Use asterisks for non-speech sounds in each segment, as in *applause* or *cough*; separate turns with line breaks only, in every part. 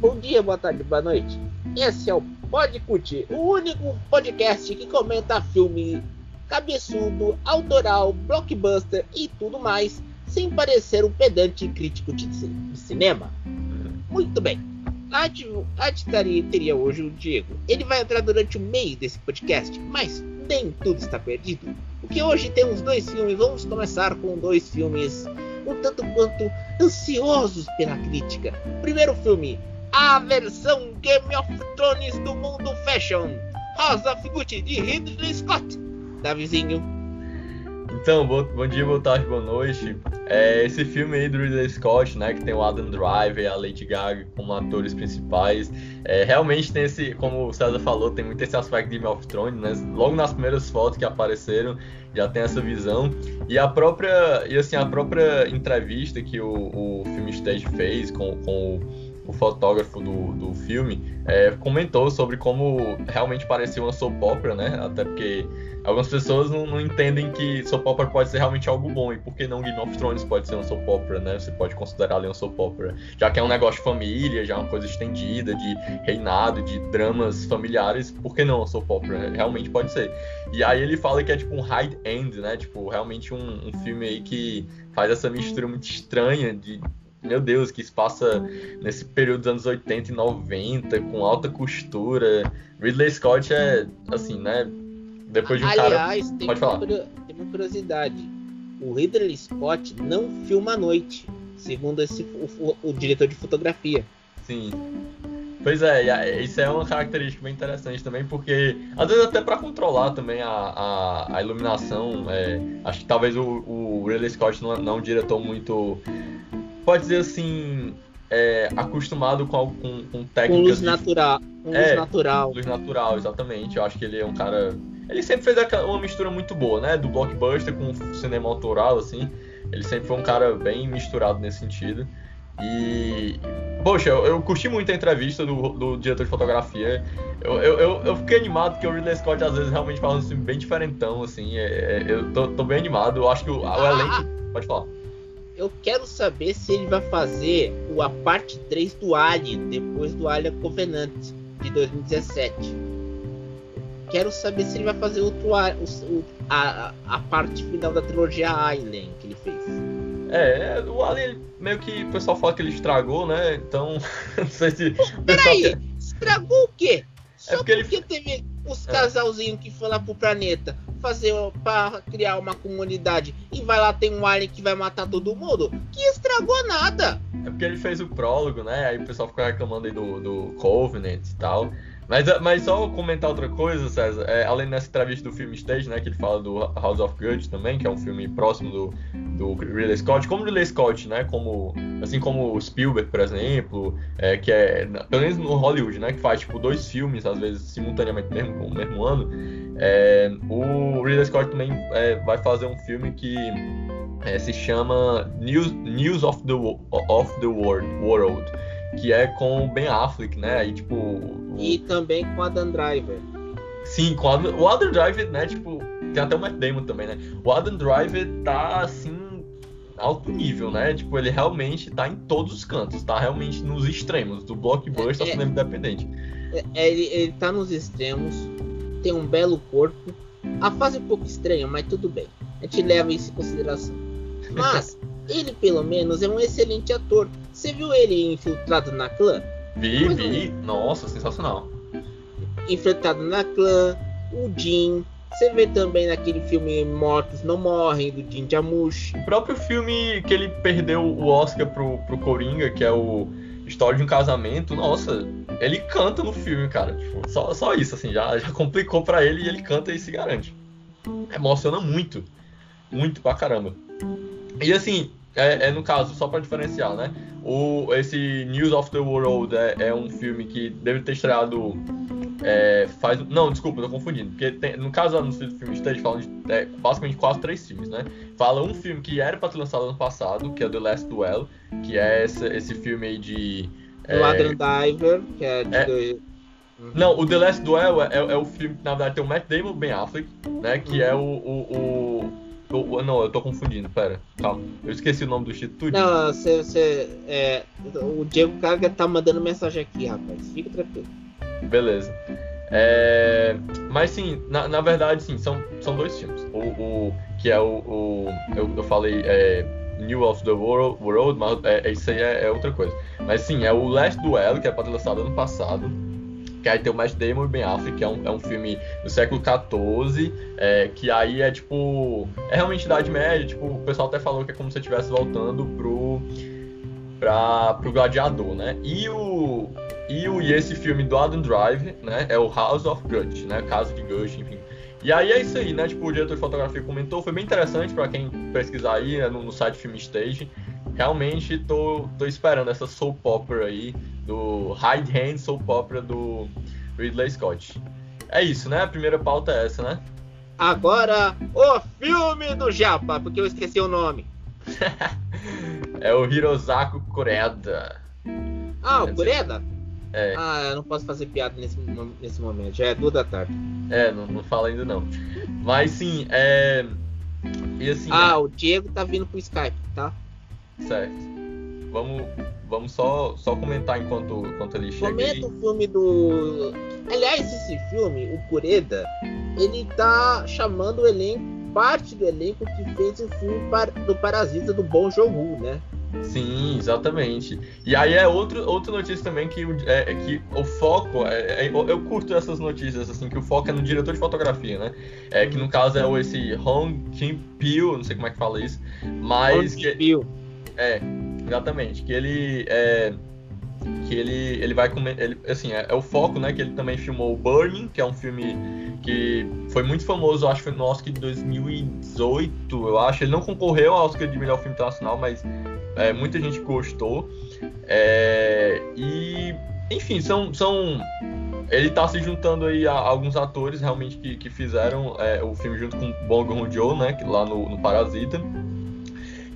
Bom dia, boa tarde, boa noite. Esse é o Pode Curtir, o único podcast que comenta filme cabeçudo, autoral, blockbuster e tudo mais, sem parecer um pedante crítico de cinema. Muito bem. A teria hoje o Diego. Ele vai entrar durante o meio desse podcast, mas nem tudo está perdido. Porque hoje temos dois filmes. Vamos começar com dois filmes um tanto quanto ansiosos pela crítica. Primeiro filme, a versão Game of Thrones do mundo fashion. Rosa Figuti de Ridley Scott. Davizinho.
Então, bom, bom, dia, boa tarde, boa noite. É, esse filme aí do Ridley Scott, né, que tem o Adam Driver e a Lady Gaga como atores principais, é, realmente tem esse, como o César falou, tem muito esse aspecto de Game of Thrones, né? Logo nas primeiras fotos que apareceram, já tem essa visão. E a própria, e assim, a própria entrevista que o, o filme Stage fez com, com o o fotógrafo do, do filme, é, comentou sobre como realmente parecia uma soap opera, né? Até porque algumas pessoas não, não, entendem que soap opera pode ser realmente algo bom. E por que não Game of Thrones pode ser uma soap opera, né? Você pode considerar ali uma soap opera. Já que é um negócio de família, já é uma coisa estendida, de reinado, de dramas familiares, por que não uma soap opera? Realmente pode ser. E aí ele fala que é tipo um high-end, né? Tipo, realmente um, um filme aí que faz essa mistura muito estranha de meu Deus, que se passa nesse período dos anos 80 e 90, com alta costura. Ridley Scott é, assim, né? Depois de um
Aliás,
cara.
Tem Pode falar. Tem uma curiosidade. O Ridley Scott não filma à noite, segundo esse, o, o, o diretor de fotografia.
Sim. Pois é, isso é uma característica bem interessante também, porque às vezes até para controlar também a, a, a iluminação, é, acho que talvez o, o Ridley Scott não, não é um diretor muito pode dizer assim, é, acostumado com, com, com técnicas. Com
luz natural. Com
é,
luz natural.
Luz natural, exatamente. Eu acho que ele é um cara. Ele sempre fez uma mistura muito boa, né? Do blockbuster com o cinema autoral, assim. Ele sempre foi um cara bem misturado nesse sentido. E. Poxa, eu, eu curti muito a entrevista do, do diretor de fotografia. Eu, eu, eu, eu, fiquei animado porque o Ridley Scott às vezes realmente faz um filme bem diferentão, assim. É, é, eu tô, tô, bem animado. Eu acho que o, o elenco. Pode falar
eu quero saber se ele vai fazer a parte 3 do Alien, depois do Alien Covenant, de 2017. Quero saber se ele vai fazer outro o, a, a parte final da trilogia Alien que ele fez.
É, o Alien meio que o pessoal fala que ele estragou, né? Então, *laughs* não sei se.
Peraí, quer... estragou o quê? Só é porque, porque ele... teve os é. casalzinhos que foram lá pro planeta fazer para criar uma comunidade e vai lá tem um alien que vai matar todo mundo, que estragou nada.
É porque ele fez o prólogo, né? Aí o pessoal ficou reclamando aí do, do Covenant e tal. Mas, mas só comentar outra coisa, César, é, além dessa entrevista do filme Stage, né, que ele fala do House of Guts também, que é um filme próximo do, do Ridley Scott, como Ridley Scott, né, como, assim como Spielberg, por exemplo, é, que é, pelo menos no Hollywood, né, que faz, tipo, dois filmes, às vezes, simultaneamente mesmo, no mesmo ano, é, o Ridley Scott também é, vai fazer um filme que é, se chama News, News of the, of the World, World que é com o Ben Affleck, né? Aí, tipo. O...
E também com o Adam Driver.
Sim, com Adam... o Adam Driver, né? Tipo, tem até o Matt Damon também, né? O Adam Driver tá assim alto nível, né? Tipo, ele realmente tá em todos os cantos, tá realmente nos extremos, do blockbuster é, ao cinema independente.
É, é, ele, ele tá nos extremos, tem um belo corpo. A fase é um pouco estranha, mas tudo bem. A gente leva isso em consideração. Mas *laughs* ele pelo menos é um excelente ator. Você viu ele infiltrado na clã?
Vi, Mas, vi. Nossa, sensacional.
Infiltrado na clã, o Jim. Você vê também naquele filme Mortos Não Morrem, do Jim Jarmusch.
O próprio filme que ele perdeu o Oscar pro, pro Coringa, que é o História de um Casamento. Nossa, ele canta no filme, cara. Tipo, só, só isso, assim, já, já complicou para ele e ele canta e se garante. Emociona muito. Muito pra caramba. E assim, é, é, no caso, só para diferenciar, né? O, esse News of the World é, é um filme que deve ter estreado. É, faz. Não, desculpa, tô confundindo. Porque tem, no caso do filme Stage falam de é, basicamente quase três filmes, né? Fala um filme que era para ser lançado ano passado, que é The Last Duel, que é esse, esse filme aí de.
É, o Adam Diver, que é de. É, dois...
uhum. Não, o The Last Duel é, é, o filme que na verdade tem o Matt Damon Ben Affleck, né? Que é o, o, o Eu, não, eu tô confundindo, pera. Calma. Eu esqueci o nome do instituto.
Não, você. você é, o Diego Carga tá mandando mensagem aqui, rapaz. Fica tranquilo.
Beleza. É, mas sim, na, na verdade, sim, são, são dois filmes. O, o que é o. o eu, eu falei é, New of the World, World mas é, isso aí é, é, outra coisa. Mas sim, é o Last Duel, que é lançado ano passado. Que aí tem o Matt Damon e Ben Affleck, que é um, é um filme do século XIV, é, que aí é tipo. É realmente Idade Média, tipo, o pessoal até falou que é como se estivesse voltando pro. Pra, pro Gladiador, né? E o, e, o, e esse filme do Adam Drive, né? É o House of Guts, né? Casa de Guts, enfim. E aí é isso aí, né? Tipo, o diretor de fotografia comentou, foi bem interessante para quem pesquisar aí né? no, no site Film Stage. Realmente tô, tô esperando essa soap opera aí, do High Hand soap opera do Ridley Scott. É isso, né? A primeira pauta é essa, né?
Agora, o filme do Japa, porque eu esqueci o nome. *laughs*
é o Hirosako Kureda.
Ah, o Kureda?
É.
Ah, eu não posso fazer piada nesse, nesse momento. Já é duas da tarde.
É, não, não fala ainda não. Mas sim, é. E assim.
Ah,
é...
o Diego tá vindo pro Skype, tá?
Certo. Vamos, vamos só, só comentar enquanto, enquanto ele chega.
Comenta o filme do. Aliás, esse filme, o Kureda, ele tá chamando o elenco, parte do elenco que fez o filme do Parasita do Bom Jogo, né?
Sim, exatamente. E aí é outro, outra notícia também que, é, é que o foco, é, é, eu curto essas notícias, assim, que o foco é no diretor de fotografia, né? É, que no caso é o esse Hong Kim Pyo, não sei como é que fala isso, mas...
Hong Kim Pyo.
É, exatamente, que ele... É, que ele, ele vai comer, ele, assim, é, é, o foco, né, que ele também filmou Burning, que é um filme que foi muito famoso, acho que foi no Oscar de 2018, eu acho, ele não concorreu ao Oscar de melhor filme internacional, mas é, muita gente gostou. É, e, enfim, são, são. Ele está se juntando aí a, a alguns atores realmente que, que fizeram é, o filme junto com Bong Joon-ho, né? Lá no, no, Parasita.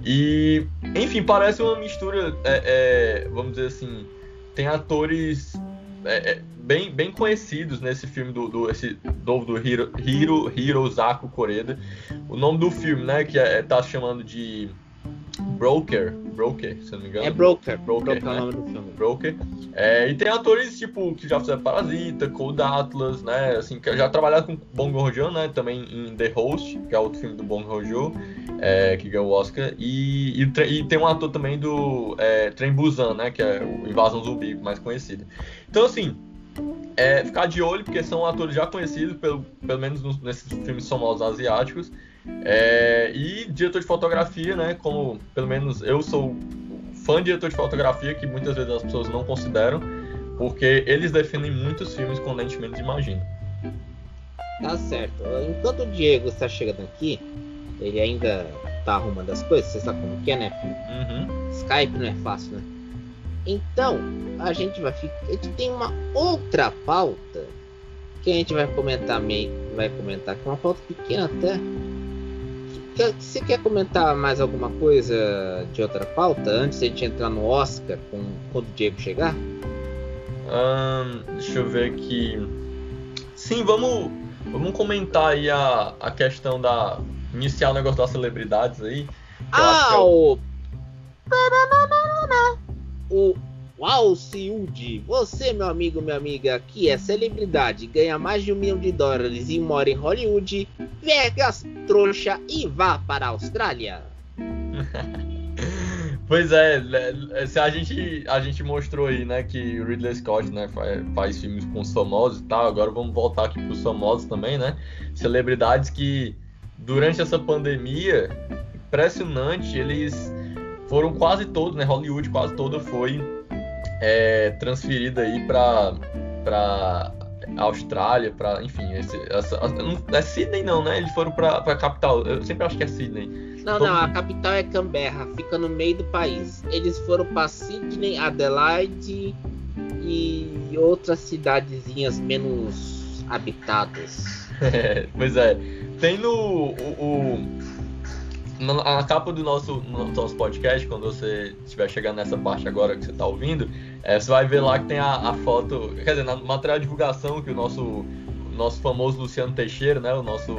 E, enfim, parece uma mistura, é, é, vamos dizer assim, tem atores é, é, bem, bem conhecidos nesse filme do, do esse novo do Hiro, Hiro, Hirozako Koreda. O nome do filme, né, que é, tá chamando de Broker, Broker, se não me engano.
É Broker,
Broker,
Broker
né?
é o nome do filme.
Broker. É, e tem atores tipo que já fizeram Parasita, Cold Atlas, né? Assim, que já trabalharam com Bong Joon-ho, né? Também em The Host, que é outro filme do Bong Joon-ho, é, que ganhou o Oscar. E, e, e, tem um ator também do é, Trem Busan, né? Que é o Invasão Zumbi, mais conhecido. Então, assim, é, ficar de olho, porque são atores já conhecidos, pelo, pelo menos nos, nesses filmes famosos asiáticos. É, e diretor de fotografia, né? Como pelo menos eu sou fã de diretor de fotografia, que muitas vezes as pessoas não consideram, porque eles definem muitos filmes com lente menos imagina.
Tá certo. Enquanto o Diego está chegando aqui, ele ainda tá arrumando as coisas, você sabe como que é, né?
Uhum.
Skype não é fácil, né? Então, a gente vai ficar. A gente tem uma outra pauta que a gente vai comentar meio. Vai comentar, que é uma pauta pequena até você quer comentar mais alguma coisa de outra pauta antes de a gente entrar no Oscar com, quando o Diego chegar?
deixa eu ver aqui. Sim, vamos, vamos comentar aí a, a questão da. Iniciar o negócio das celebridades aí.
Ah, é o. O Uau, Ciúde, você, meu amigo, minha amiga, que é celebridade, ganha mais de um milhão de dólares e mora em Hollywood, Vegas, trouxa e vá para a Austrália. *laughs*
pois é, a gente, a gente mostrou aí, né, que o Ridley Scott, né, faz, faz filmes com os famosos e tal, agora vamos voltar aqui para os famosos também, né, celebridades que durante essa pandemia, impressionante, eles foram quase todos, né, Hollywood quase toda foi é, transferida aí para para Austrália, para enfim, esse, essa, não é Sydney não, né? Eles foram para a capital. Eu sempre acho que é Sydney.
Não, não, a capital é Canberra, fica no meio do país. Eles foram para Sydney, Adelaide e outras cidadezinhas menos habitadas. *laughs*
É, pois é. Tem no o, o na, capa do nosso, no nosso podcast, quando você estiver chegando nessa parte agora que você está ouvindo, é, você vai ver lá que tem a, a, foto, quer dizer, na material de divulgação que o nosso, nosso famoso Luciano Teixeira, né? O nosso,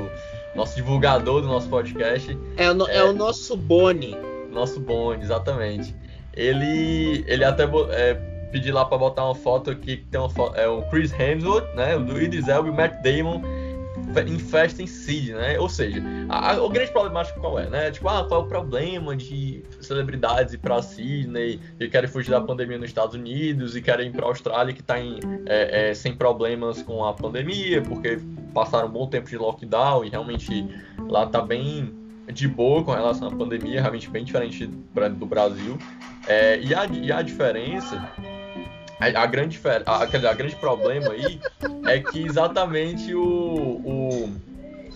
nosso divulgador do nosso podcast.
É, o, é, é o nosso Boni.
Nosso Boni, exatamente. Ele, ele até é, pediu lá para botar uma foto aqui que tem uma foto, é o Chris Hemsworth, né? O Idris Elba e o Matt Damon em festa em Sydney, né? Ou seja, a, a, o grande problemático qual é, né? Tipo, ah, qual é o problema de celebridades ir para Sydney e querem fugir da pandemia nos Estados Unidos e querem ir para a Austrália que está é, é, sem problemas com a pandemia, porque passaram um bom tempo de lockdown e realmente lá tá bem de boa com relação à pandemia, realmente bem diferente do Brasil. É, e, a, e a diferença a, a grande a, a, grande problema aí é que exatamente o, o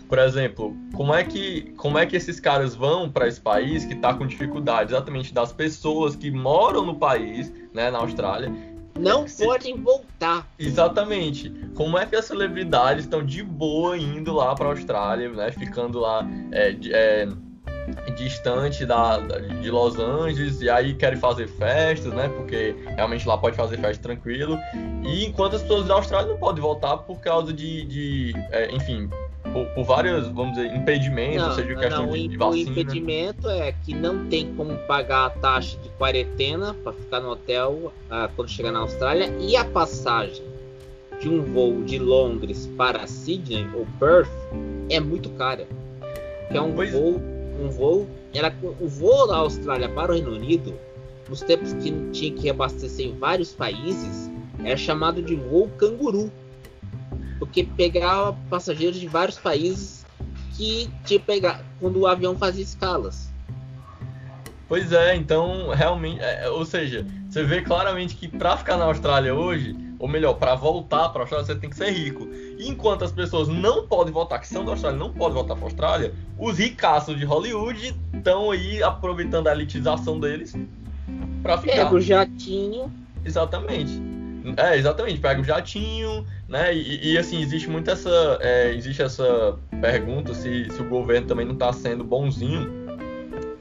por exemplo, como é que como é que esses caras vão para esse país que está com dificuldade, exatamente das pessoas que moram no país, né, na Austrália,
não se... podem voltar.
Exatamente. Como é que as celebridades estão de boa indo lá para a Austrália, né, ficando lá é, é, distante da, de Los Angeles e aí querem fazer festas, né? Porque realmente lá pode fazer festa tranquilo. E enquanto as pessoas da Austrália não podem voltar por causa de, de é, enfim, por, por, vários, vamos dizer, impedimentos, não, seja questão não, de, de vacina.
O impedimento é que não tem como pagar a taxa de quarentena para ficar no hotel uh, quando chegar na Austrália e a passagem de um voo de Londres para Sydney ou Perth é muito cara. Que é um pois... voo um voo. Era o voo da Austrália para o Reino Unido, nos tempos que tinha que abastecer em vários países, era chamado de voo canguru. Porque pegava passageiros de vários países que tinha pegar quando o avião fazia escalas.
Pois é, então realmente, é, ou seja, você vê claramente que para ficar na Austrália hoje, ou melhor, para voltar para a Austrália, você tem que ser rico. E enquanto as pessoas não podem voltar, que são da Austrália, não podem voltar para a Austrália, os ricaços de Hollywood estão aí aproveitando a elitização deles para ficar.
Pega o jatinho.
Exatamente. É, exatamente, pega o jatinho, né? E, e assim, existe muito essa. É, existe essa pergunta se, se o governo também não está sendo bonzinho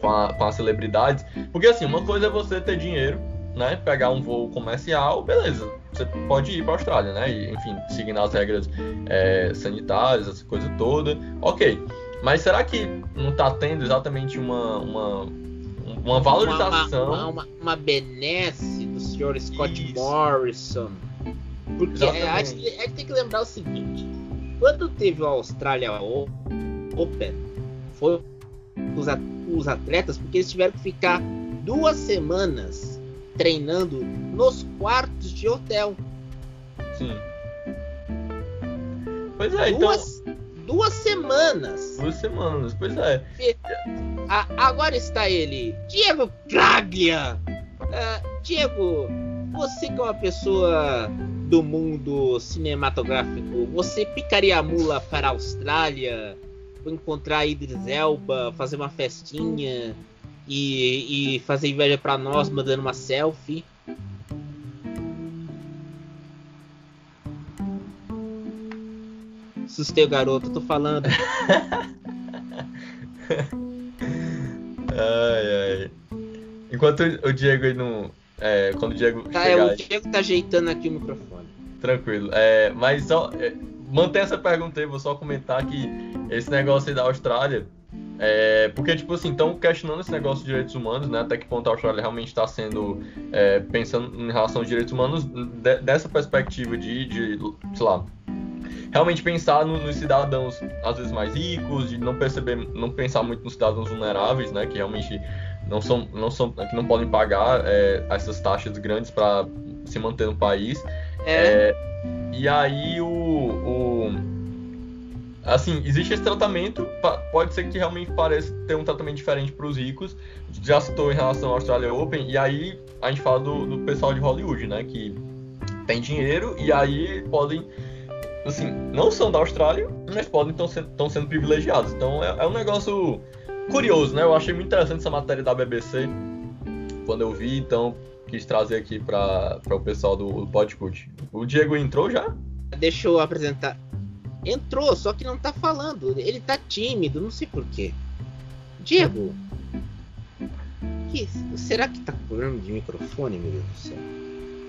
com, a, com as celebridades. Porque assim, uma coisa é você ter dinheiro né, pegar um voo comercial, beleza, você pode ir para a Austrália, né, e, enfim, seguindo as regras é, sanitárias, essa coisa toda, ok. Mas será que não está tendo exatamente uma, uma, uma valorização?
Uma, uma, uma benesse do senhor Scott Isso. Morrison. Porque a gente, a gente tem que lembrar o seguinte: quando teve o Austrália Open, foi os atletas, porque eles tiveram que ficar duas semanas treinando nos quartos de hotel.
Sim. Pois é,
duas, então. Duas semanas.
Duas semanas, pois é.
Agora está ele, Diego Graglia. Uh, Diego, você que é uma pessoa do mundo cinematográfico, você picaria a mula para a Austrália, encontrar Idris Elba, fazer uma festinha, e, e fazer inveja para nós mandando uma selfie. Assustei o garoto, tô falando. *laughs*
ai, ai. Enquanto o Diego aí não. É, quando o Diego.
Tá, chegar... é, o Diego tá ajeitando aqui o microfone.
Tranquilo. É, mas só. É, mantém essa pergunta aí, vou só comentar que esse negócio aí da Austrália é, porque, tipo assim, estão questionando esse negócio de direitos humanos, né? Até que ponto a Austrália realmente está sendo, é, pensando em relação aos direitos humanos, de, dessa perspectiva de, de, sei lá, realmente pensar no, nos cidadãos, às vezes, mais ricos, de não perceber, não pensar muito nos cidadãos vulneráveis, né? Que realmente não são, não são, que não podem pagar é, essas taxas grandes para se manter no país. É. é. e aí o, o assim, existe esse tratamento, pode ser que realmente pareça ter um tratamento diferente para os ricos. Já citou em relação ao Australia Open, e aí a gente fala do, do pessoal de Hollywood, né? Que tem dinheiro e aí podem, assim, não são da Austrália, mas podem estão sendo, privilegiados. Então é, é, um negócio curioso, né? Eu achei muito interessante essa matéria da BBC quando eu vi, então quis trazer aqui para o pessoal do, do Podcast. O Diego entrou já?
Deixa eu apresentar. Entrou, só que não tá falando. Ele tá tímido, não sei porquê. Diego. Que, será que tá com problema de microfone, meu Deus do céu?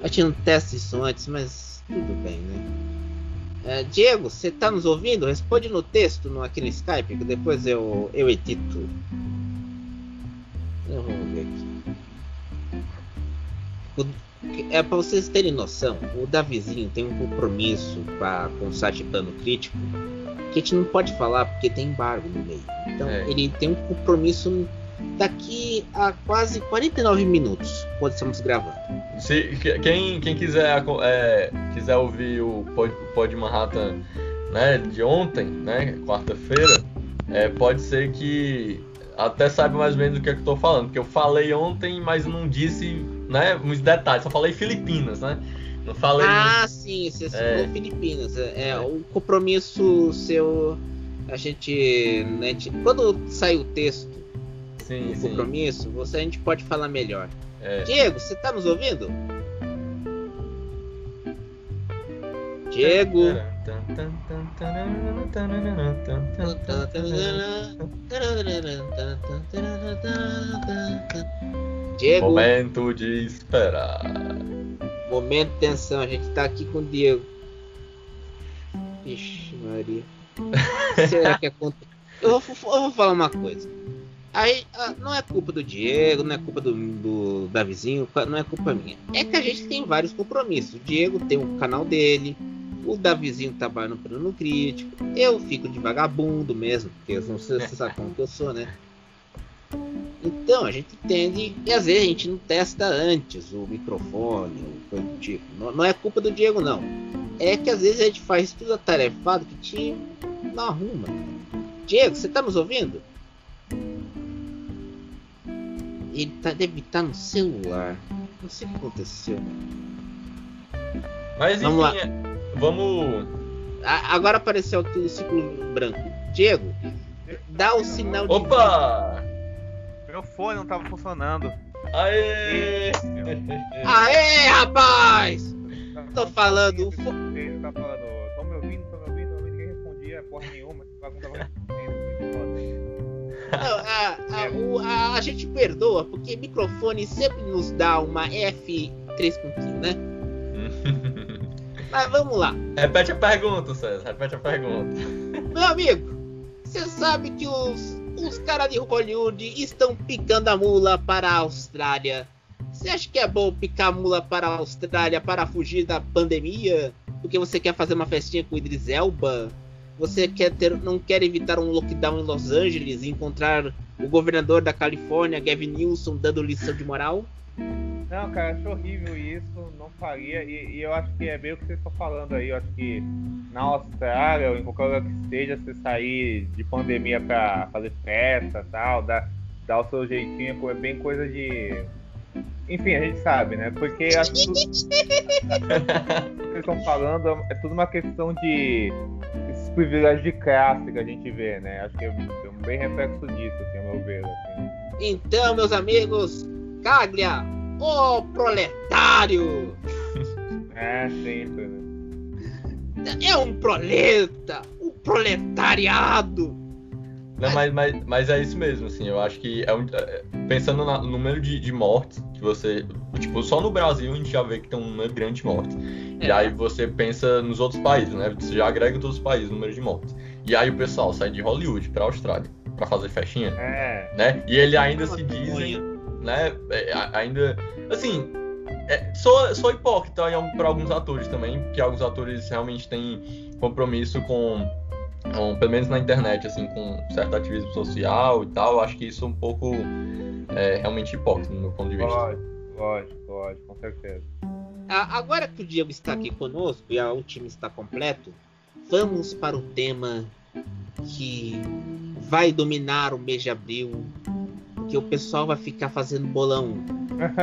Eu tinha um teste isso antes, mas tudo bem, né? É, Diego, você tá nos ouvindo? Responde no texto, no, aqui no Skype, que depois eu, eu edito. Então, vamos ver aqui. É para vocês terem noção, o Davizinho tem um compromisso pra, com o site Plano Crítico que a gente não pode falar porque tem embargo no meio. Então é. ele tem um compromisso daqui a quase 49 minutos quando estamos gravando.
Se, quem, quem quiser, é, quiser ouvir o Pod, Pod Manhattan né, de ontem, né, quarta-feira, é, pode ser que até saiba mais ou menos do que, é que eu tô falando, porque eu falei ontem, mas não disse né, muitos detalhes, só falei Filipinas, né? Não falei.
Ah, sim, você é. falou Filipinas. É, é, o compromisso seu. A gente. Né, quando sai o texto sim, do compromisso, você, a gente pode falar melhor. É. Diego, você tá nos ouvindo? Diego.
Diego. Momento de esperar.
Momento de tensão, a gente tá aqui com o Diego. Ixi, Maria. Será que acontece? Eu vou, eu vou falar uma coisa. Aí ah, não é culpa do Diego, não é culpa do, do Davizinho, não é culpa minha. É que a gente tem vários compromissos. O Diego tem o canal dele, o Davizinho trabalha no plano crítico, eu fico de vagabundo mesmo, porque eu não sei se você sabe como que eu sou, né? Então a gente entende e às vezes a gente não testa antes o microfone, coisa do tipo. Não, não, é culpa do Diego, não. É que às vezes a gente faz tudo atarefado que te não arruma. Diego, você tá nos ouvindo? Ele tá, deve estar tá no celular. Não sei o que aconteceu.
Mas vamos enfim, lá. É, vamos.
agora apareceu aqui o ciclo branco. Diego, dá o sinal
de. Opa!
Meu fone não tava funcionando.
Aê!
Aê, rapaz! Tô falando.
Tá falando, tô me ouvindo, tô me ouvindo, tô me ouvindo, ninguém respondia porra nenhuma.
Não, a, a, o, a, a, gente perdoa, porque microfone sempre nos dá uma F3.5, né? *laughs* Mas vamos lá.
Repete a pergunta, César. Repete a pergunta.
Meu amigo, você sabe que os, os caras de Hollywood estão picando a mula para a Austrália. Você acha que é bom picar a mula para a Austrália para fugir da pandemia? Porque você quer fazer uma festinha com o Idris Elba? Você quer ter, não quer evitar um lockdown em Los Angeles e encontrar o governador da Califórnia, Gavin Newsom, dando lição de moral?
Não, cara, acho horrível isso, não faria. E, e, eu acho que é bem o que vocês estão falando aí. Eu acho que na Austrália ou em qualquer lugar que esteja, você sair de pandemia pra fazer festa e tal, dar, dar o seu jeitinho, é bem coisa de. Enfim, a gente sabe, né? Porque acho que tudo... que *laughs* vocês estão falando é tudo uma questão de esses privilégios de classe que a gente vê, né? Acho que é bem reflexo disso, assim, ao meu ver. Assim.
Então, meus amigos, Caglia, o proletário! *laughs*
é, sempre, né?
É um proleta! Um proletariado!
Não, mas, mas, mas é isso mesmo, assim, eu acho que é um, é, pensando no número de, de mortes que você. Tipo, só no Brasil a gente já vê que tem um número grande de mortes. É. E aí você pensa nos outros países, né? Você já agrega todos os países o número de mortes. E aí o pessoal sai de Hollywood pra Austrália pra fazer festinha. É. Né? E ele ainda se dizem, né? É, ainda. Assim, é, sou, sou hipócrita para alguns atores também, porque alguns atores realmente têm compromisso com um, pelo menos na internet, assim, com certo ativismo social e tal, acho que isso é um pouco é, realmente hipócrita no meu ponto de vista.
Lógico, lógico, lógico, com certeza.
Agora que o Diego está aqui conosco e o time está completo, vamos para o tema que vai dominar o mês de abril, que o pessoal vai ficar fazendo bolão,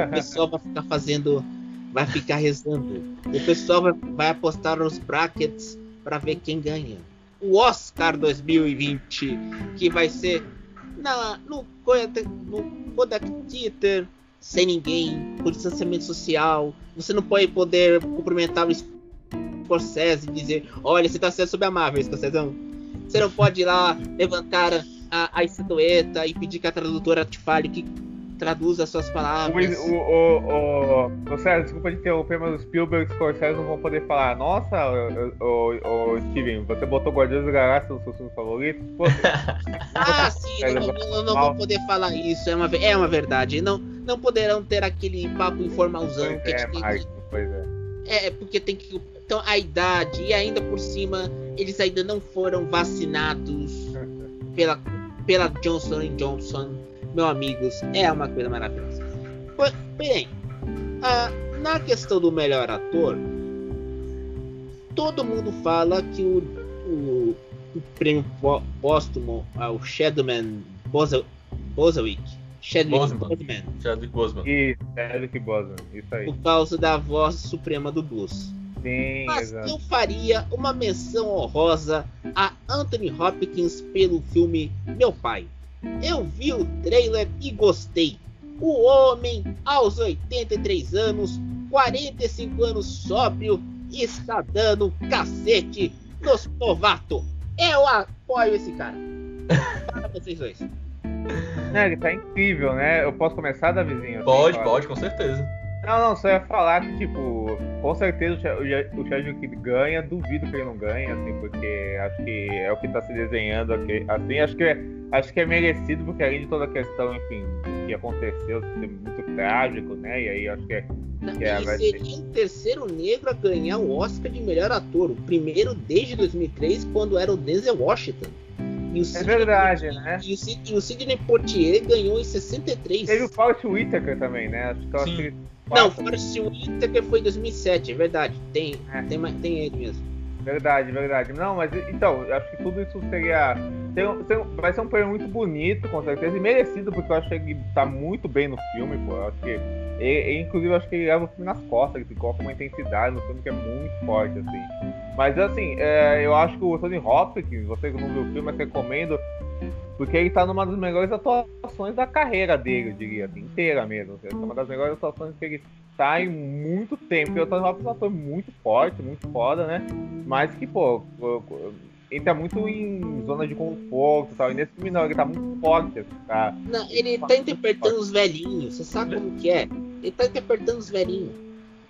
o pessoal vai ficar fazendo, vai ficar rezando, o pessoal vai, vai apostar nos brackets para ver quem ganha o Oscar 2020, que vai ser na, no, no Kodak Theater, sem ninguém, com distanciamento social. Você não pode poder cumprimentar o Scorsese e dizer: Olha, você está sendo sobre a Marvel, Scorsese. Você não pode ir lá levantar a, a estatueta e pedir que a tradutora te fale que traduz as suas palavras.
O, o, o, o, Sérgio, desculpa te interromper, mas os Spielberg e Scorsese não vão poder falar. Nossa, o, o, Steven, você botou Guardiões da Galáxia nos seus filmes favoritos? Pô, *laughs*
ah, sim, não, não, não vão poder falar isso. É uma, é uma verdade. Não, não poderão ter aquele papo informalzão
pois
que
é,
a gente tem
pois é.
É, porque tem que. Então, a idade, e ainda por cima, eles ainda não foram vacinados *laughs* pela, pela Johnson Johnson, meus amigos. É uma coisa maravilhosa. Pois, Bem, ah, na questão do melhor ator, todo mundo fala que o, o, o prêmio pó- póstumo ao Shadowman Bozawick, Chadwick
Boseman. Chadwick Boseman.
Isso, Eric Boseman, isso aí.
por causa da voz suprema do blues.
Sim,
Mas
exato.
eu faria uma menção honrosa a Anthony Hopkins pelo filme Meu Pai. Eu vi o trailer e gostei. O homem, aos 83 anos, 45 anos sóbrio, está dando cacete nos novatos. Eu apoio esse cara. *laughs* Para vocês dois.
Né, ele tá incrível, né? Eu posso começar, Davizinho?
Pode, pode, com certeza.
Não, não, só ia falar que, tipo, com certeza o Cha- o Cha- o Chadwick ganha, duvido que ele não ganhe, assim, porque acho que é o que tá se desenhando aqui, assim, acho que é, acho que é merecido, porque além de toda a questão, enfim, que aconteceu, ser muito trágico, né, e aí acho que é, que é,
Ele
vai
seria o terceiro negro a ganhar o Oscar de melhor ator. O primeiro desde 2003, quando era o Denzel Washington. E o
é
Sidney
verdade,
Poitier-
né?
E o, Sid- e o Sidney Poitier ganhou em 63.
Teve o Forrest Whitaker também, né, acho que eu acho
Sim.
que ele-
Não, Forrest Whitaker foi em 2007, é verdade. Tem,
É.
tem, tem ele mesmo.
Verdade, verdade. Não, mas então, eu acho que tudo isso seria. tem tem vai ser um prêmio muito bonito, com certeza, e merecido, porque eu acho que ele tá muito bem no filme, pô. Eu acho que. E, inclusive, eu acho que ele leva o filme nas costas, ele coloca uma intensidade no filme que é muito forte, assim. Mas assim, é, eu acho que o Tony Hopkins, você que não viu o filme, eu recomendo, porque ele tá numa das melhores atuações da carreira dele, eu diria, assim, inteira mesmo. É uma das melhores atuações que ele tá em muito tempo. Porque o Tony Hopkins é um ator muito forte, muito foda, né? Mas que, pô, entra muito em zona de conforto e tal. E nesse filme não, ele tá muito forte, assim, tá?
Não, ele tá interpretando os velhinhos. Você sabe como que é? Ele tá interpretando os velhinhos.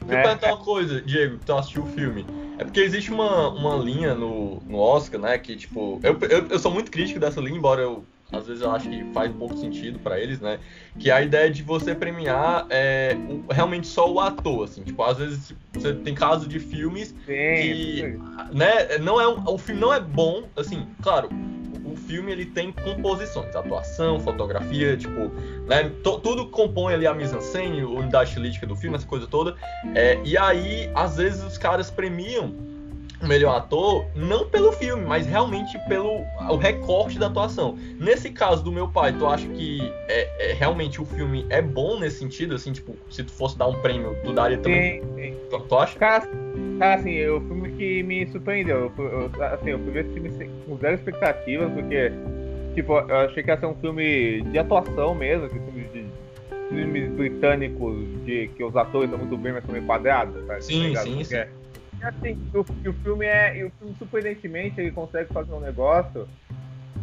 Deixa eu
É.
perguntar uma coisa, Diego, que tu assistiu o filme. É porque existe uma, uma linha no, no Oscar, né? Que, tipo, eu, eu, eu sou muito crítico dessa linha, embora eu às vezes eu acho que faz um pouco sentido pra eles, né? Que é a ideia de você premiar é, o- realmente só o ator, assim. Tipo, às vezes você tem casos de filmes
Sim,
que, né, não é um, o filme não é bom, assim, claro, filme ele tem composições, atuação, fotografia, tipo, né, tudo compõe ali a mise-en-scène, unidade estilística do filme, essa coisa toda, é, e aí, às vezes os caras premiam o melhor ator não pelo filme, mas realmente pelo o recorte da atuação. Nesse caso do meu pai, tu acha que é, é, realmente o filme é bom nesse sentido, assim, tipo, se tu fosse dar um prêmio, tu daria também?
sim, sim.
Tu, tu acha?
Cara, cara, assim, é o filme que me surpreendeu. Eu, fui- eu, assim, eu fui ver esse filme com zero expectativas, porque, tipo, eu achei que ia ser um filme de atuação mesmo, que filmes de filmes britânicos de que os atores estão muito bem, mas são meio quadrados?
Sim,
Tá
sim,
é- E assim, o, o filme é. O filme, surpreendentemente, ele consegue fazer um negócio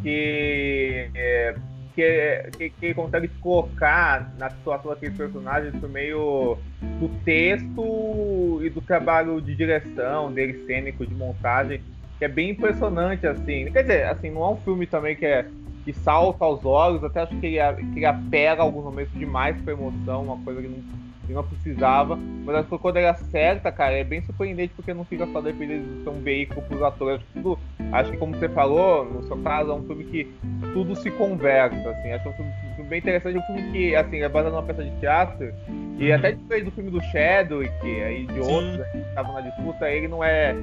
que. é, que, é- que, que consegue te colocar na situação daqueles personagens por meio do texto e do trabalho de direção dele, cênico, de montagem, que é bem impressionante, assim. Quer dizer, assim, não é um filme também que é que salta aos olhos, até acho que ele, que ele apela alguns momentos demais pra emoção, uma coisa que não, que não precisava, mas acho que quando ele acerta, cara, é bem surpreendente porque não fica só dependendo de ser um veículo pros atores. Acho que, tudo, acho que como você falou, no seu caso, é um filme que tudo se conversa, assim. Acho que é um filme, um filme bem interessante, um filme que, assim, é baseado numa peça de teatro, e
Uhum.
até diferente do filme do Chadwick, aí de outros que estavam na disputa, ele não é.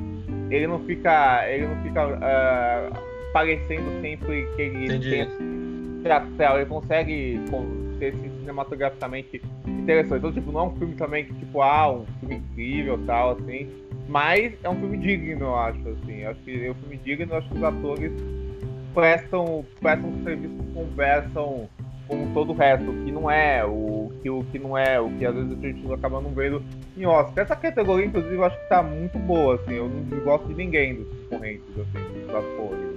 Ele não fica. Ele não fica ah, parecendo sempre que ele
Entendi.
tem esse teatral, ele consegue ser assim, cinematograficamente interessante. Então, tipo, não é um filme também que, tipo, ah, um filme incrível tal, assim. Mas é um filme digno, eu acho, assim. Eu acho que é um filme digno, eu acho que os atores prestam, prestam serviço, conversam com todo o resto, que não é, o que, o que não é, o que às vezes a gente acaba não vendo em Oscar. Essa categoria, inclusive, eu acho que tá muito boa, assim. Eu não gosto de ninguém dos concorrentes, assim, dos atores.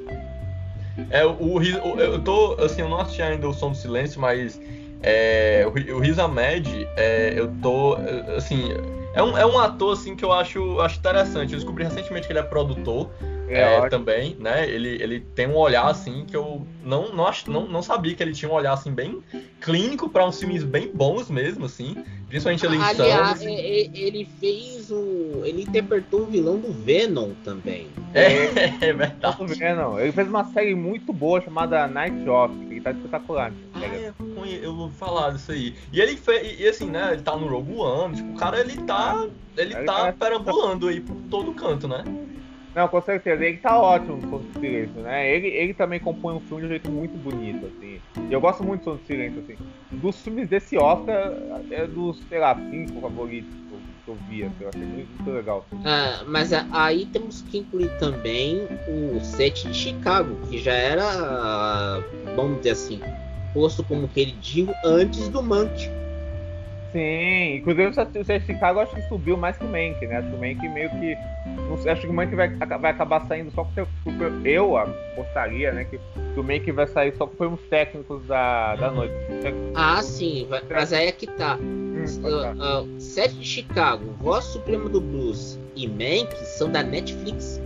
É, o, o- eu tô, assim, eu não assisti ainda o Som do Silêncio, mas É, o, o Riz Ahmed, é, eu tô. Assim, é um, é um ator assim, que eu acho, acho interessante. Eu descobri recentemente que ele é produtor. É, é também, né? Ele, ele tem um olhar assim que eu não, não, não, não sabia que ele tinha um olhar assim bem clínico para uns filmes bem bons mesmo, assim. Principalmente ali em
Aliás, é, é, ele fez o. Ele interpretou o vilão do Venom também.
É, *laughs* é verdade.
O Venom. Ele fez uma série muito boa chamada Night Off, que tá espetacular.
Ah, é, eu vou falar disso aí. E ele fez. E assim, né? Ele tá no Rogue One, tipo, o cara ele tá. Ele, ele tá, tá perambulando aí por todo canto, né?
Não, com certeza. Ele tá ótimo no Som Silêncio, né? Ele, ele também compõe um filme de um jeito muito bonito, assim. E eu gosto muito do Som Silêncio, assim. Dos filmes desse Oscar, é dos, sei lá, cinco favoritos que eu vi, assim. Eu achei muito, muito legal. Assim.
Ah, mas aí temos que incluir também o set de Chicago, que já era, vamos dizer assim, posto como queridinho antes do Mank.
Sim, inclusive o set de Chicago acho que subiu mais que o Mank, né? Acho que o Mank meio que não sei, acho que o Mank vai, vai acabar saindo só com eu apostaria, né? Que, que o Mank vai sair só com os técnicos da, da noite.
Ah, sim, vai, mas aí é que tá. Hum, uh, uh, Sete de Chicago, Voz Suprema do Blues e Mank são da Netflix.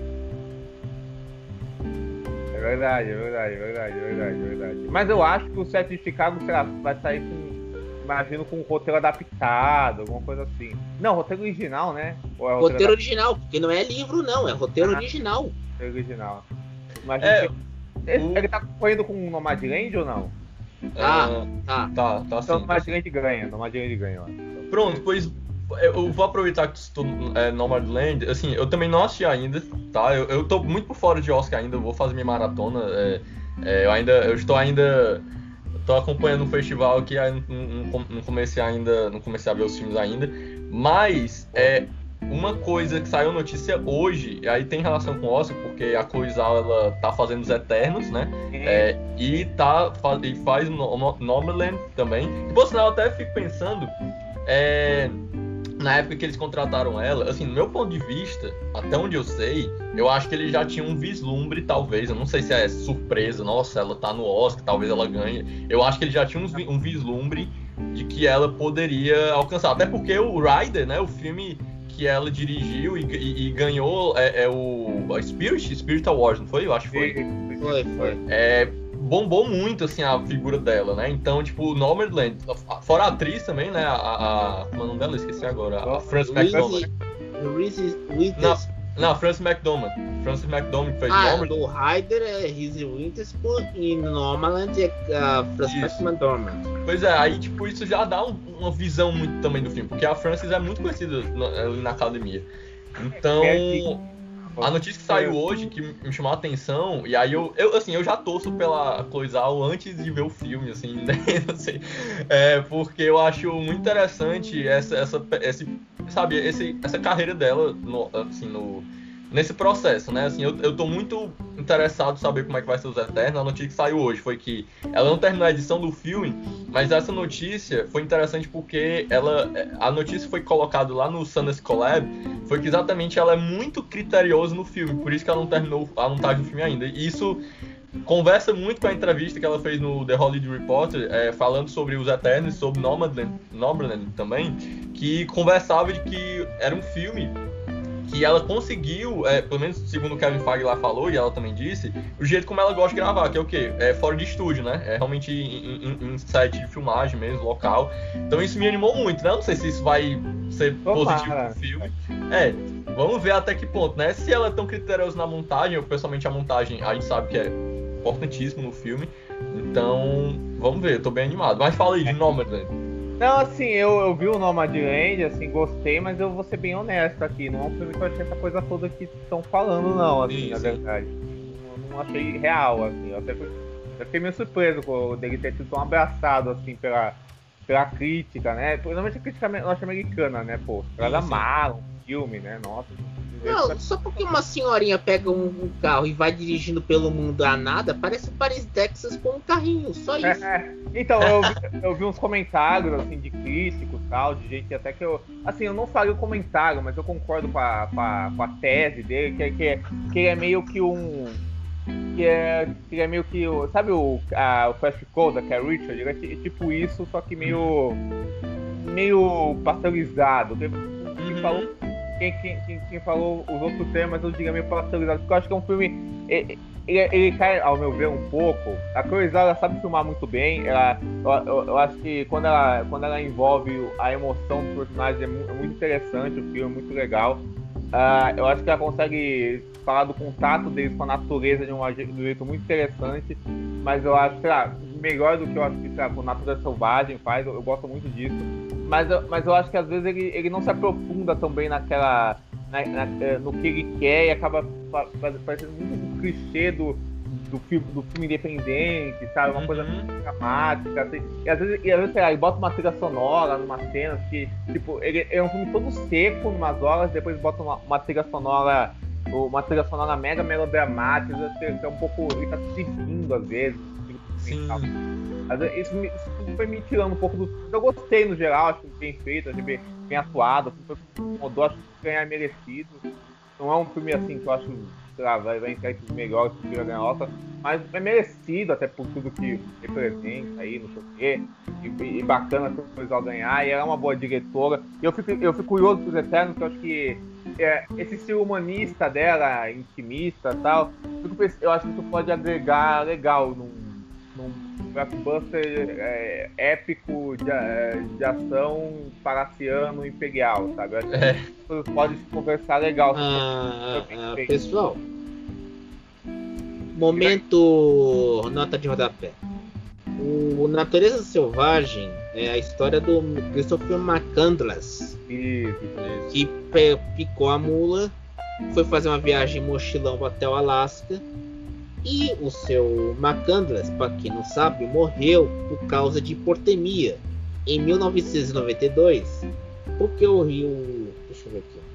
É verdade, é verdade, é verdade, é verdade, é verdade. Mas eu acho que o Sete de Chicago, sei lá, vai sair com imagino com um roteiro adaptado, alguma coisa assim. Não, roteiro original, né?
É roteiro, roteiro original, porque não é livro, não, é roteiro ah, original.
Roteiro original. Imagina é, que... o... Ele tá correndo com o Nomadland ou não?
Ah, tá.
Tá, tá
sim. Então Nomadland ganha, Nomadland ganha, ó.
Pronto, pois eu vou aproveitar que tu é, Nomadland, assim, eu também não assisti ainda, tá? Eu, eu tô muito por fora de Oscar ainda, eu vou fazer minha maratona. É, é, eu ainda, eu estou ainda tô acompanhando um festival aqui, não, não, comecei ainda, não comecei a ver os filmes ainda, mas é uma coisa que saiu notícia hoje, e aí tem relação com o Oscar, porque a Coisal ela tá fazendo os Eternos, né? É, e tá e faz Nomadland também. E por sinal, eu até fico pensando, é, na época que eles contrataram ela, assim, no meu ponto de vista, até onde eu sei, eu acho que ele já tinha um vislumbre, talvez. Eu não sei se é surpresa, nossa, ela tá no Oscar, talvez ela ganhe. Eu acho que ele já tinha um, um vislumbre de que ela poderia alcançar. Até porque o Rider, né, o filme que ela dirigiu e, e, e ganhou é, é, o a Spirit, Spirit Awards, não foi? Eu acho que foi.
Foi, foi.
É, bombou muito, assim, a figura dela, né? Então, tipo, Nomadland, fora a atriz também, né? A, a, como é o nome dela? Esqueci agora. A Frances McDormand. Não, não, Frances McDormand. Frances McDormand fez
ah, Nomadland. no Ryder é Reese Witherspoon e no Nomadland é a Frances McDormand.
Pois é, aí, tipo, isso já dá um, uma visão muito também do filme, porque a Frances é muito conhecida na, na academia. Então... É a notícia que saiu hoje que me chamou a atenção, e aí eu, eu assim, eu já torço pela Cloizal antes de ver o filme, assim, *laughs* né? assim é, porque eu acho muito interessante essa, essa, esse, sabe, esse, essa carreira dela, no, assim, no, nesse processo, né? Assim, eu, eu tô muito interessado em saber como é que vai ser os Eternos. A notícia que saiu hoje foi que ela não terminou a edição do filme, mas essa notícia foi interessante porque ela, a notícia foi colocada lá no Sundance Collab, foi que exatamente ela é muito criteriosa no filme, por isso que ela não terminou a montagem do filme ainda. E isso conversa muito com a entrevista que ela fez no The Hollywood Reporter, é, falando sobre os Eternos, sobre Nomadland, Nomadland também, que conversava de que era um filme que ela conseguiu, é, pelo menos segundo o Kevin Feige lá falou, e ela também disse, o jeito como ela gosta de gravar, que é o quê? É fora de estúdio, né? É realmente em, em, em set de filmagem mesmo, local. Então isso me animou muito, né? Não sei se isso vai ser positivo pro filme. É, vamos ver até que ponto, né? Se ela é tão criteriosa na montagem, eu pessoalmente a montagem a gente sabe que é importantíssimo no filme. Então, vamos ver, eu tô bem animado. Mas fala aí de Nomadland.
Não, assim, eu, eu vi o Nomadland, assim, gostei, mas eu vou ser bem honesto aqui. Não é um filme que eu achei essa coisa toda que estão falando, não, assim, sim, na verdade. Não, não, achei real, assim. Eu até, eu fiquei meio surpreso com dele ter sido tão abraçado, assim, pela, pela crítica, né? Principalmente a crítica norte-americana, né, pô? Ela amaram o filme, né? Nossa.
Não, só porque uma senhorinha pega um, um, carro e vai dirigindo pelo mundo a nada, parece Paris, Texas com um carrinho, só isso. É,
então, eu vi, eu vi uns comentários, assim, de críticos tal, de gente até que eu. Assim, eu não falei o comentário, mas eu concordo com a, com a, com a tese dele, que é, que, é, que ele é meio que um. que é, que é meio que. Sabe o, a, o Fast Code da Carrie Richard? Ele é tipo isso, só que meio. meio pasteurizado. Quem, quem falou, quem, quem, quem, falou os outros temas, eu diria meio pasteurizado, porque eu acho que é um filme. Ele, ele, cai, ao meu ver, um pouco. A ela sabe filmar muito bem. Ela, eu, eu, eu, acho que quando ela, quando ela envolve a emoção dos personagens é muito, é muito interessante o filme, é muito legal. Uh, eu acho que ela consegue falar do contato deles com a natureza de um, de um jeito muito interessante, mas eu acho, sei lá, melhor do que eu acho que, lá, com Natureza Selvagem faz, eu, eu, gosto muito disso. Mas eu, mas eu acho que às vezes ele, ele não se aprofunda também naquela. Na, na, eh, no que ele quer e acaba parecendo muito um clichê do, do filme, do filme independente, sabe? Uma uhum. coisa muito dramática, assim. E às vezes, e às vezes sei lá, ele bota uma trilha sonora numa cena que, tipo, ele é um filme todo seco, numas horas, depois bota uma, uma trilha sonora, uma trilha sonora mega melodramática, que é um pouco. ele tá se seguindo às vezes. Sim. Às vezes, isso, me, isso foi me tirando um pouco do. Eu gostei no geral, acho bem feito, acho bem, bem atuado, assim, foi, mudou, acho que ganhar merecido. Não é um filme assim que eu acho sei lá, vai, vai entrar entre os melhores que ganhar ganhar Oscar, mas é merecido até por tudo que representa aí, não sei o quê, e, e bacana que o pessoal ganhar, e ela é uma boa diretora. E eu fico, eu fico curioso pros Eternos, que eu acho que é, esse ser humanista dela, intimista e tal, eu acho que isso pode agregar legal num, num blockbuster é, épico de, é, de ação palaciano imperial, sabe? Eu acho que é. pode conversar legal.
Ah, ah, pessoal, momento nota de rodapé. O Natureza Selvagem é a história do Christopher McCandless, que picou a mula, foi fazer uma viagem mochilão até o Alasca e o seu Macandras, para quem não sabe, morreu por causa de hipotermia em 1992, porque o rio. Deixa eu ver aqui.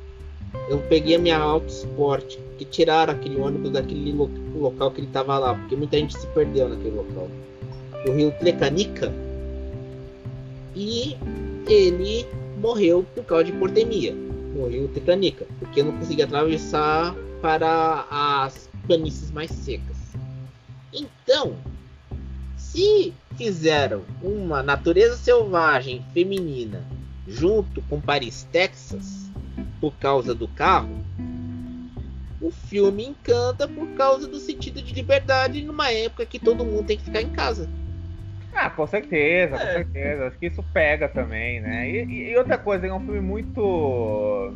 Eu peguei a minha Auto Sport, que tiraram aquele ônibus daquele lo local que ele estava lá, porque muita gente se perdeu naquele local. O rio Tlecanica. E ele morreu por causa de hipotermia. Morreu Tlecanica, porque não conseguia atravessar para as planícies mais secas. Então, se fizeram uma natureza selvagem feminina junto com Paris, Texas, por causa do carro, o filme encanta por causa do sentido de liberdade numa época que todo mundo tem que ficar em casa.
Ah, com certeza, com é. certeza. Acho que isso pega também, né? E, e outra coisa, é um filme muito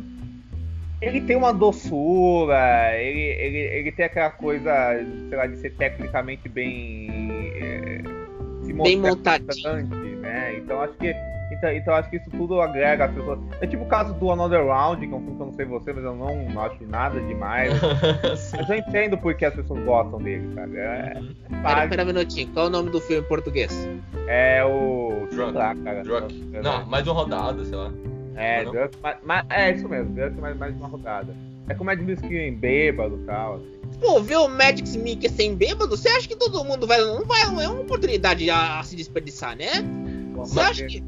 ele tem uma doçura, ele, ele, ele tem aquela coisa, sei lá, de ser tecnicamente bem. É,
bem montadinho.
Né? Então acho que. Então, então acho que isso tudo agrega as pessoas. É tipo o caso do Another Round, que é um filme que eu não sei você, mas eu não, não acho nada demais. *laughs* mas eu entendo porque as pessoas gostam dele, sabe? É,
uhum. é pera, pera um minutinho, qual é o nome do filme em português?
É o. Drunk. Lá, cara.
Drunk. Não, mais uma rodada, sei lá.
É, Dusk, mas, mas, é isso mesmo, Dusk mais, mais uma rodada. É como é de em bêbado e tal. Assim.
Pô, ver o Magic Mickey sem bêbado, você acha que todo mundo vai. Não vai, é uma oportunidade a, a se desperdiçar, né? Você acha que.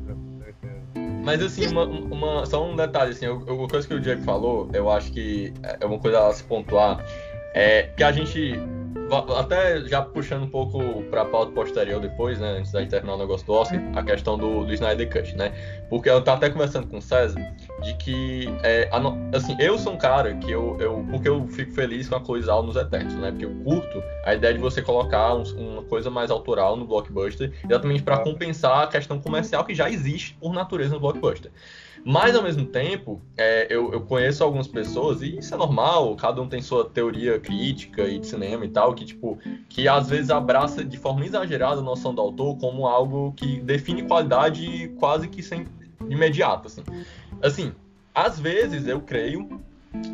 Mas assim, uma, uma, só um detalhe, assim, uma coisa que o Jack falou, eu acho que é uma coisa a se pontuar, é que a gente até já puxando um pouco para a pauta posterior depois, né, antes da gente terminar o negócio do Oscar, a questão do, do Snyder Cut, né? Porque eu tava até conversando com o César de que, é, assim, eu sou um cara que eu, eu, porque eu fico feliz com a coisa nos Eternos, né? Porque eu curto a ideia de você colocar um, uma coisa mais autoral no blockbuster, exatamente para compensar a questão comercial que já existe por natureza no blockbuster. Mas ao mesmo tempo, é, eu, eu, conheço algumas pessoas, e isso é normal, cada um tem sua teoria crítica e de cinema e tal, que tipo, que às vezes abraça de forma exagerada a noção do autor como algo que define qualidade quase que sem imediato, assim. Assim, às vezes eu creio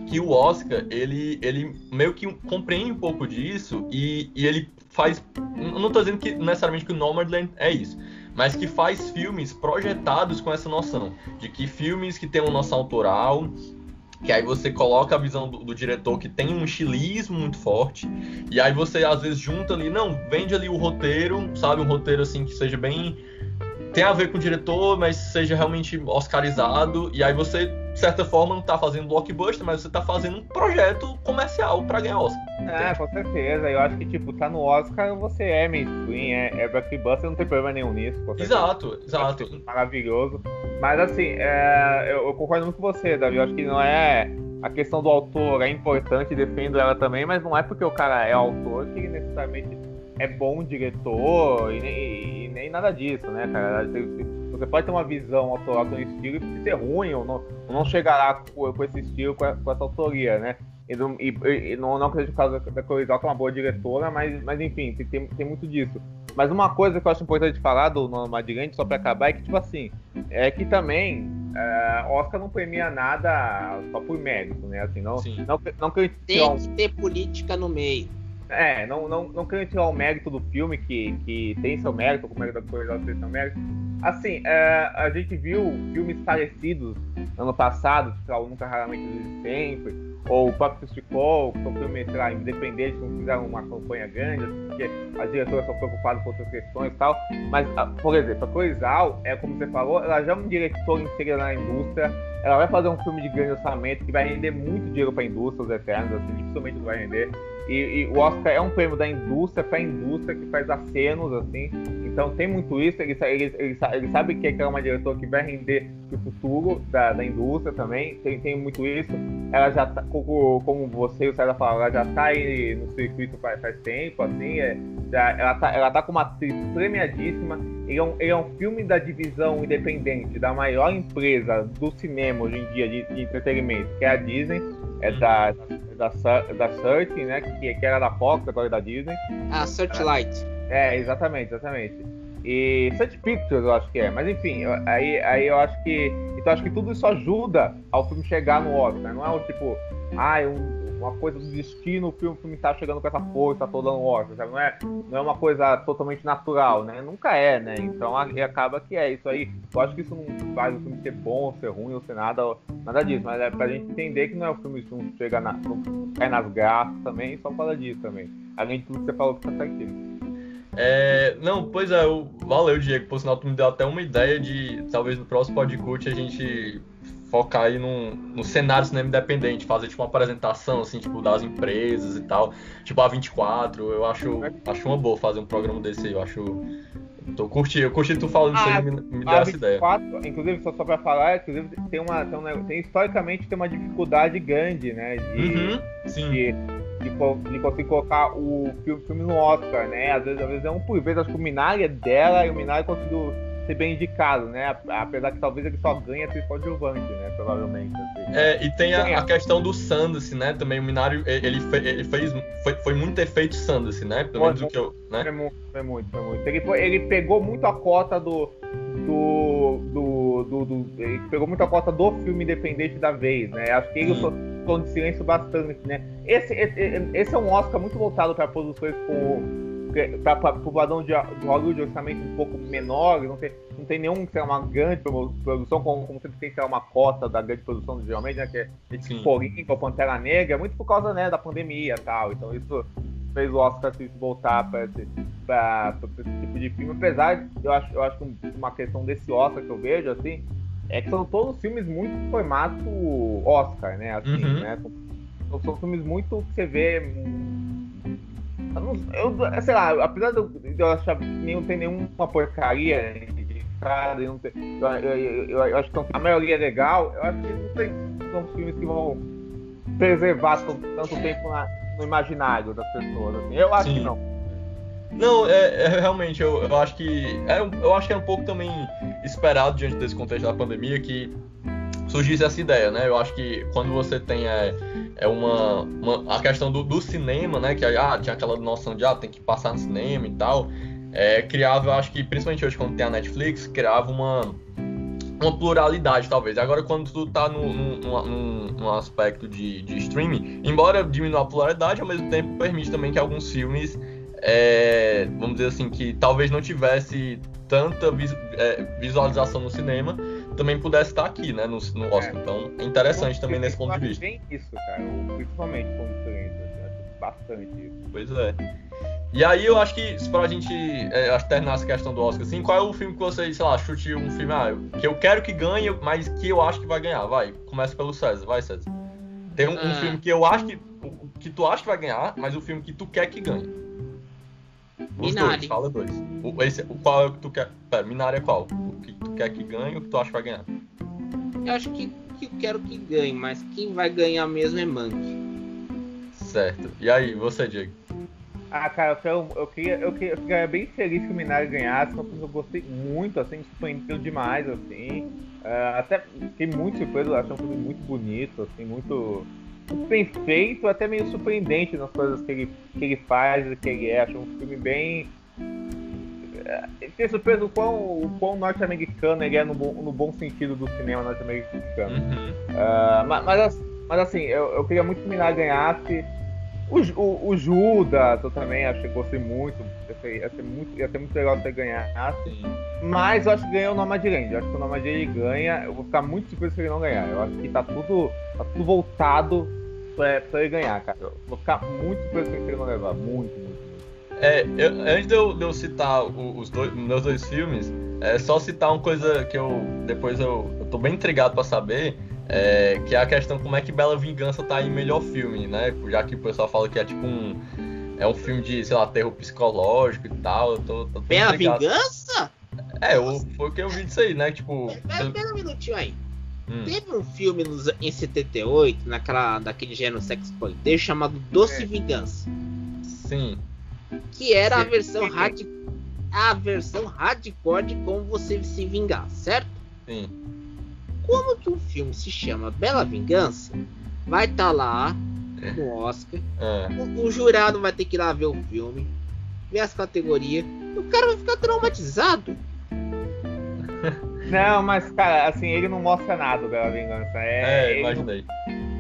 que o Oscar, ele, ele meio que compreende um pouco disso e, e ele faz. Não estou dizendo que necessariamente que o Nomadland é isso mas que faz filmes projetados com essa noção de que filmes que têm uma noção autoral que aí você coloca a visão do, do, diretor que tem um estilismo muito forte, e aí você às vezes junta ali, não, vende ali o roteiro, sabe, um roteiro assim que seja bem tem a ver com o diretor, mas seja realmente oscarizado, e aí você, de certa forma, não tá fazendo blockbuster, mas você tá fazendo um projeto comercial para ganhar Oscar.
É, com certeza. Eu acho que, tipo, tá no Oscar, você é mainstream, é, é blockbuster, não tem problema nenhum nisso.
Exato, exato.
Maravilhoso. Mas, assim, é, eu, eu, concordo muito com você, Davi. Eu acho que não é a questão do autor, é importante, defendo ela também, mas não é porque o cara é autor que necessariamente é bom diretor e nem, e nem nada disso, né, cara? Você pode ter uma visão autoral com um estilo e ser ruim ou não, não chegará com, com esse estilo, com, com, essa autoria, né? E, e, e não, não acredito que a da Corisal é uma boa diretora, mas, mas enfim, tem, tem muito disso. Mas uma coisa que eu acho importante falar do Nomadland, só pra acabar, é que, tipo assim, é que também é, Oscar não premia nada só por mérito, né? Assim, não, Sim. não, não, não
Tem que ter política no meio.
É, não, não, não querendo tirar o mérito do filme, que, que tem seu mérito, como é da coisa tem seu mérito. Assim, é, a gente viu filmes parecidos ano passado, tipo, Nunca Raramente Desde Sempre, ou o próprio Fisticol, que são filmes, sei lá, independentes, não fizeram uma campanha grande, porque as diretoras são preocupadas com outras questões e tal. Mas, por exemplo, a Coisal, é como você falou, ela já é um diretor inserida na indústria, ela vai fazer um filme de grande orçamento que vai render muito dinheiro para a indústria, os Eternos, assim, dificilmente vai render. E, e, o Oscar é um prêmio da indústria para a indústria que faz acenos, assim. Então tem muito isso. Ele, ele, ele, ele sabe que é uma diretora que vai render o futuro da, da indústria também. Tem, tem muito isso. Ela já tá, como, como você e o César falaram, ela já está aí no circuito faz, faz tempo, assim. É, já, ela, tá, ela tá com uma atriz premiadíssima. Ele é, um, ele é um filme da divisão independente da maior empresa do cinema hoje em dia de, de entretenimento, que é a Disney. É da, da, da Search, né? Que, que era da Fox, agora é da Disney.
Ah, Searchlight.
É, exatamente, exatamente. E Search Pictures, eu acho que é. Mas enfim, eu, aí, aí eu acho que. Então acho que tudo isso ajuda ao filme chegar no Oscar. Não é o tipo, ah, um, uma coisa do destino, o filme, o filme tá chegando com essa força toda no Oscar. Sabe? Não, é, não é uma coisa totalmente natural, né? Nunca é, né? Então acaba que é isso aí. Eu acho que isso não faz o filme ser bom, ser ruim ou ser nada, nada disso. Mas é pra gente entender que não é o filme que chega na, não cai nas graças também, só fala disso também. Além de tudo que você falou que tá certinho.
É, não, pois é, eu, valeu, Diego. Por sinal, tu me deu até uma ideia de talvez no próximo podcast a gente focar aí no, no cenário cinema independente, fazer tipo uma apresentação assim, tipo, das empresas e tal. Tipo a 24, eu acho, acho uma boa fazer um programa desse aí, eu acho. Tô curti, eu curti tu falando isso aí, me, me deu essa 24,
ideia. Inclusive, só, só pra falar, inclusive, tem uma, tem, uma, tem historicamente tem uma dificuldade grande, né? De,
uhum, sim.
De, de, de conseguir colocar o filme, filme no Oscar, né? Às vezes, às vezes é um por vez, acho que o Minari é dela e o Minari conseguiu ser bem indicado, né? Apesar que talvez ele só ganhe atriz coadjuvante, né? Provavelmente. Assim.
É, e tem a, a, questão do Sandice, né? Também o Minari, ele, ele fez. Foi, foi muito efeito Sandice, né? Pelo menos o que eu. Né?
Foi muito, foi muito, foi muito. Ele, foi, ele pegou muito a cota do. Do, do, do, do, ele pegou muito a cota do filme independente da vez, né? Acho que ele hum. Tom de silêncio bastante, né? Esse, esse, esse é um Oscar muito voltado para produções com para o padrão de, de Hollywood, orçamento um pouco menor, não tem, não tem nenhum que uma grande produção, como, como sempre tem que uma cota da grande produção, geralmente, né, que é ou Pantera Negra, muito por causa né, da pandemia e tal. Então isso fez o Oscar se voltar para esse, esse, tipo de filme. Apesar, de, eu acho, eu acho que uma questão desse Oscar que eu vejo, assim, é que são todos filmes muito formato Oscar, né? Assim, uhum. né? São, são filmes muito que você vê eu, eu, sei lá, apesar de eu achar que não tem nenhuma porcaria de cara, tem, eu, eu, eu, acho que a maioria é legal, eu acho que não sei são filmes que vão preservar tanto tempo na, no imaginário das pessoas. Assim. Eu acho Sim. que não.
Não, é, é, realmente, eu, eu acho que. É, eu acho que é um pouco também esperado diante desse contexto da pandemia que surgisse essa ideia, né? Eu acho que quando você tem é, é uma, uma, a questão do, do, cinema, né? Que ah, tinha aquela noção de ah, tem que passar no cinema e tal. É, criava, eu acho que principalmente hoje quando tem a Netflix, criava uma, uma pluralidade, talvez. Agora, quando tu tá no, no aspecto de, de, streaming, embora diminua a pluralidade, ao mesmo tempo permite também que alguns filmes, é, vamos dizer assim, que talvez não tivesse tanta vis, é, visualização no cinema, também pudesse estar aqui, né, no, no Oscar. É. Então, é interessante também nesse ponto de vista.
Tem isso, cara, principalmente com diferença, acho bastante isso.
Pois é. E aí eu acho que, pra gente é, terminar essa questão do Oscar, assim, qual é o filme que você, sei lá, chute um filme ah, que eu quero que ganhe, mas que eu acho que vai ganhar? Vai, começa pelo César, vai, César. Tem um, um
Ah.
filme que eu acho que. que tu acha que vai ganhar, mas o filme que tu quer que ganhe. Os
Minari.
dois, fala dois. O, esse, o qual é o que tu quer. Pera, Minari é qual? O que tu quer que ganhe ou o que tu acha que vai ganhar?
Eu acho que, que eu quero que ganhe, mas quem vai ganhar mesmo é Mank.
Certo. E aí, você, Diego?
Ah, cara, eu, eu, queria, eu, queria, eu ficaria bem feliz que o Minari ganhasse, uma coisa que eu gostei muito, assim, surpreendeu demais, assim. Ah, até fiquei muito surpreso, eu achei um filme muito bonito, assim, muito bem feito, até meio surpreendente nas coisas que ele, que ele faz e que ele é. Acho um filme bem. Fiquei surpreso o quão, o quão norte-americano ele é no bom, no bom sentido do cinema norte-americano.
Uhum.
Ma- mas, as- mas assim, eu, eu queria muito que o Minari ganhasse. O, o, o Judas, eu também achei, gostei muito. Ia ser, ia ser muito. Ia ser muito legal se ele ganhasse. Mas eu acho que ganhou o Nomadland. Eu acho que o Nomadland ganha. Eu vou ficar muito surpreso se ele não ganhar. Eu acho que tá tudo, tá tudo voltado pra, pra ele ganhar, cara. Eu vou ficar muito surpreso se ele não levar. Muito, muito.
É, eu- antes de eu, de eu citar o- os dois, meus dois filmes, é só citar uma coisa que eu depois eu, eu tô bem intrigado pra saber, é, que é a questão como é que Bela Vingança tá em melhor filme, né? Já que o pessoal fala que é tipo um é um filme de, sei lá, terror psicológico e tal, eu tô, tô
Bela
intrigado.
Vingança?
É, eu, foi o que eu vi disso aí, né? Tipo,
Pera, pera um minutinho aí.
hum,
Teve um filme nos, em 78, naquela, daquele gênero sexploitation, chamado Doce
É.
Vingança.
sim,
Que era a
Sim.
versão hard, a versão hardcore de como você se vingar, certo?
sim.
Como que um filme se chama Bela Vingança, vai estar lá no Oscar,
É,
o, o jurado vai ter que ir lá ver o filme, ver as categorias, e o cara vai ficar traumatizado. *laughs*
Não, mas, cara, assim, ele não mostra nada da Vingança. É,
é,
ele, não,
imaginei.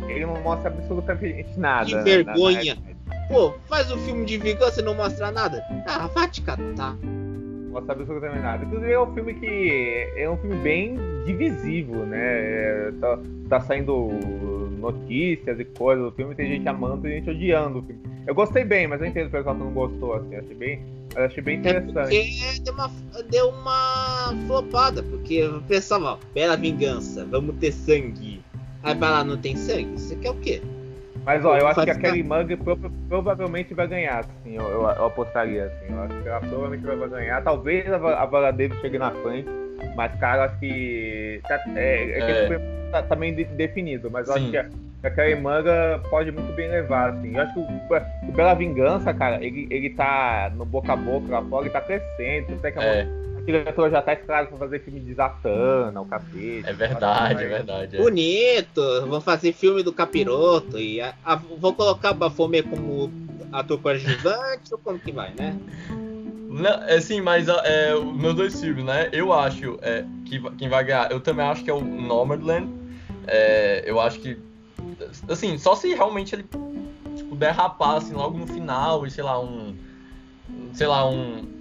ele não mostra absolutamente nada.
Que
né,
vergonha.
na-
Pô, faz um filme de vingança e não mostra nada? Ah, vai te catar.
Não mostra absolutamente nada. Inclusive é um filme que é um filme bem divisivo, né? É, tá, tá saindo notícias e coisas do filme, tem gente amando e gente odiando o filme. Eu gostei bem, mas eu entendo o pessoal que não gostou, assim, achei bem, achei bem
É
interessante.
porque deu uma, deu uma flopada, porque o pessoal, ó, bela vingança, vamos ter sangue. Aí vai lá, não tem sangue? Isso aqui é o quê?
Mas ó, eu acho que a Kelly Mug prova- provavelmente vai ganhar, assim, eu, eu, eu apostaria, assim, eu acho que ela provavelmente vai ganhar. Talvez a, a Vala Davis chegue na frente, mas cara, eu acho que tá, é, é que
É.
tá, tá meio de- definido, mas eu
Sim.
acho que a, a Kelly Manga pode muito bem levar, assim. Eu acho que o, o Bela Vingança, cara, ele, ele tá no boca a boca lá fora, ele tá crescendo, até que a,
É,
a diretora já tá escalada pra fazer filme de Zatanna, o cacete.
é verdade, é verdade. é.
Bonito, vão fazer filme do capiroto e a, a- vão colocar o Bafomé como ator coadjuvante ou como que vai, né?
Não, é sim, mas é, os meus dois filmes, né? Eu acho é, que quem vai ganhar, eu também acho que é o Nomadland. É, eu acho que, assim, só se realmente ele tipo, derrapar assim, logo no final e sei lá, um. Sei lá, um.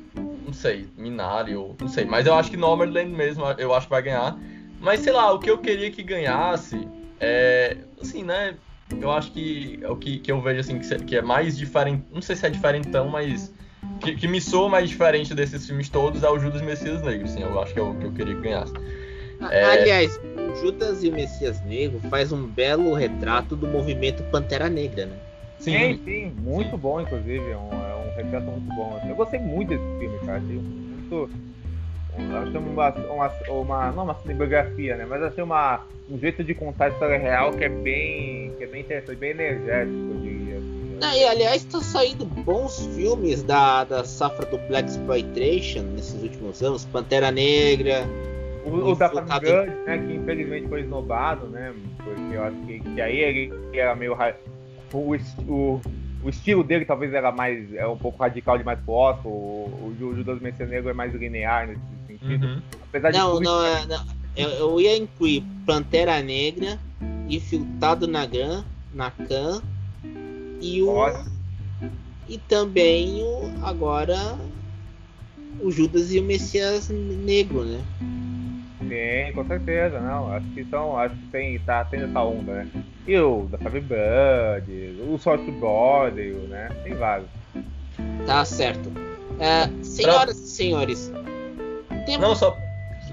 Sei, Minari ou. Não sei, mas eu acho que Nomadland mesmo, eu acho que vai ganhar. Mas sei lá, o que eu queria que ganhasse é. Assim, né? Eu acho que é o que, que eu vejo assim, que, é mais diferente. Não sei se é diferentão, mas que, que me soa mais diferente desses filmes todos é o Judas Messias Negro, assim, eu acho que é o que eu queria que ganhasse. É.
Aliás, Judas e Messias Negro faz um belo retrato do movimento Pantera Negra, né?
Sim, sim, muito bom, inclusive. É um, é um retrato muito bom. assim. Eu gostei muito desse filme, cara. Achei muito. um- Achei uma, uma, uma. Não uma cinebiografia, né? Mas achei uma, um jeito de contar a história real que é bem. que é bem interessante, bem energético, eu diria.
Ah, e aliás, tá saindo bons filmes da, da safra do Black Exploitation nesses últimos anos. Pantera Negra.
O, o da Family né? Que infelizmente foi esnobado, né? Porque eu acho que, que aí ele era meio. Ra- O, o, o estilo dele talvez era mais. é um pouco radical demais pro Oscar. O, o Ju- Judas Messias Negro é mais linear nesse sentido.
Uhum.
Apesar de
Não, não, é- não. Eu, eu ia incluir Pantera Negra, Infiltrado na Gran, na Can e o.
Olha.
E também o. Agora. O Judas e o Messias Negro, né?
Sim, com certeza, não. Acho que são. Acho que tem, tá tendo essa onda, né? E o da Savvy Bud, o Soft Body, né? Tem vários.
Tá certo. É, senhoras e senhores.
Temos... Não, só.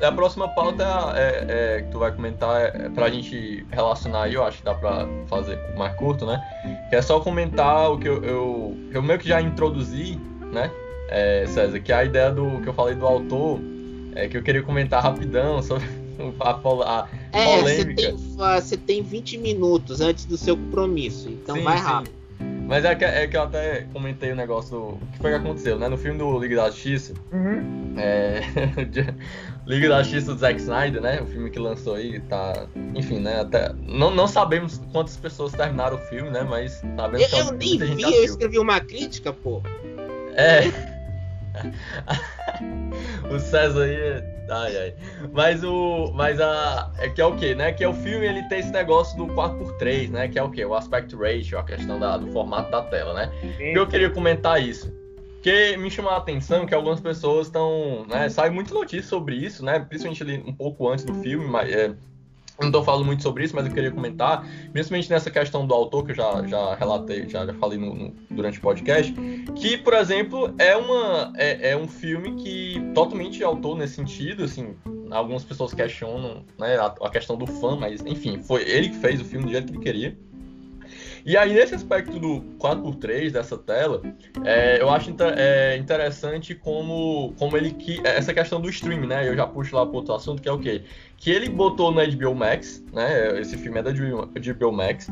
A próxima pauta é, é, que tu vai comentar é, é pra gente relacionar aí, eu acho que dá pra fazer mais curto, né? Que é só comentar o que eu, eu, eu meio que já introduzi, né? É, César, que é a ideia do que eu falei do autor, é que eu queria comentar rapidão sobre *laughs* a, a
é, polêmica. Você tem, tem 20 minutos antes do seu compromisso, então sim, vai rápido.
Mas é que, é que eu até comentei o negócio do. que foi que aconteceu, né? No filme do Liga da Justiça.
Uhum.
É, *laughs* Liga da Justiça do Zack Snyder, né? O filme que lançou aí, tá. Enfim, né? Até, não, não sabemos quantas pessoas terminaram o filme, né? Mas sabemos
eu, que eu nem vi, eu escrevi uma crítica, pô.
É. *laughs* o César aí. Ai, ai. Mas o. Mas a. É que é o quê, né? Que é o filme ele tem esse negócio do 4x3, né? Que é o quê? O aspect ratio, a questão da, do formato da tela, né? E eu queria comentar isso. Porque me chamou a atenção que algumas pessoas estão. Né, sai muita notícia sobre isso, né? Principalmente ali um pouco antes do filme, mas. É, não estou falando muito sobre isso, mas eu queria comentar, principalmente nessa questão do autor, que eu já, já relatei, já, já falei no, no, durante o podcast, que, por exemplo, é, uma, é, é, um filme que totalmente autor nesse sentido, assim, algumas pessoas questionam né, a, a questão do fã, mas, enfim, foi ele que fez o filme do jeito que ele queria. E aí, nesse aspecto do 4x3 dessa tela, é, eu acho inter, é, interessante como, como ele que essa questão do streaming, né? Eu já puxo lá para outro assunto, que é o quê? Que ele botou na HBO Max, né? Esse filme é da HBO Max,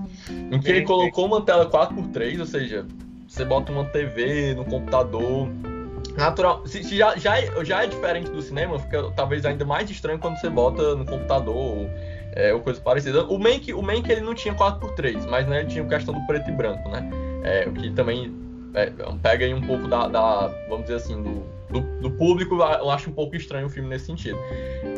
em que ele colocou uma tela 4x3, ou seja, você bota uma TV no computador, natural. Se, se já, já, é, já é diferente do cinema, fica talvez ainda mais estranho quando você bota no computador é, ou coisa parecida. O Mank, o Mank ele não tinha 4x3, mas né, ele tinha questão do preto e branco, né? É, o que também é, pega aí um pouco da, da, vamos dizer assim, do, do, do, público, eu acho um pouco estranho o filme nesse sentido.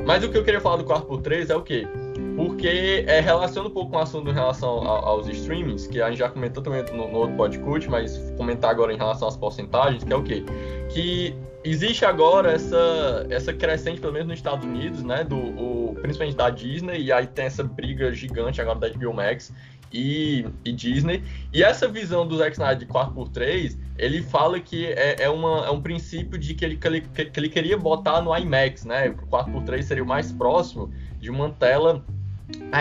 Mas o que eu queria falar do 4x3 é o quê? Porque é, relaciona um pouco com o assunto em relação aos streamings, que a gente já comentou também no, no outro podcast, mas comentar agora em relação às porcentagens, que é o quê? Que existe agora essa, essa crescente, pelo menos nos Estados Unidos, né, do, o, principalmente da Disney, e aí tem essa briga gigante agora da HBO Max e, e Disney. E essa visão do Zack Snyder de 4x3, ele fala que é, é, uma, é um princípio de que ele, que ele, que ele queria botar no IMAX, né, o 4x3 seria o mais próximo de uma tela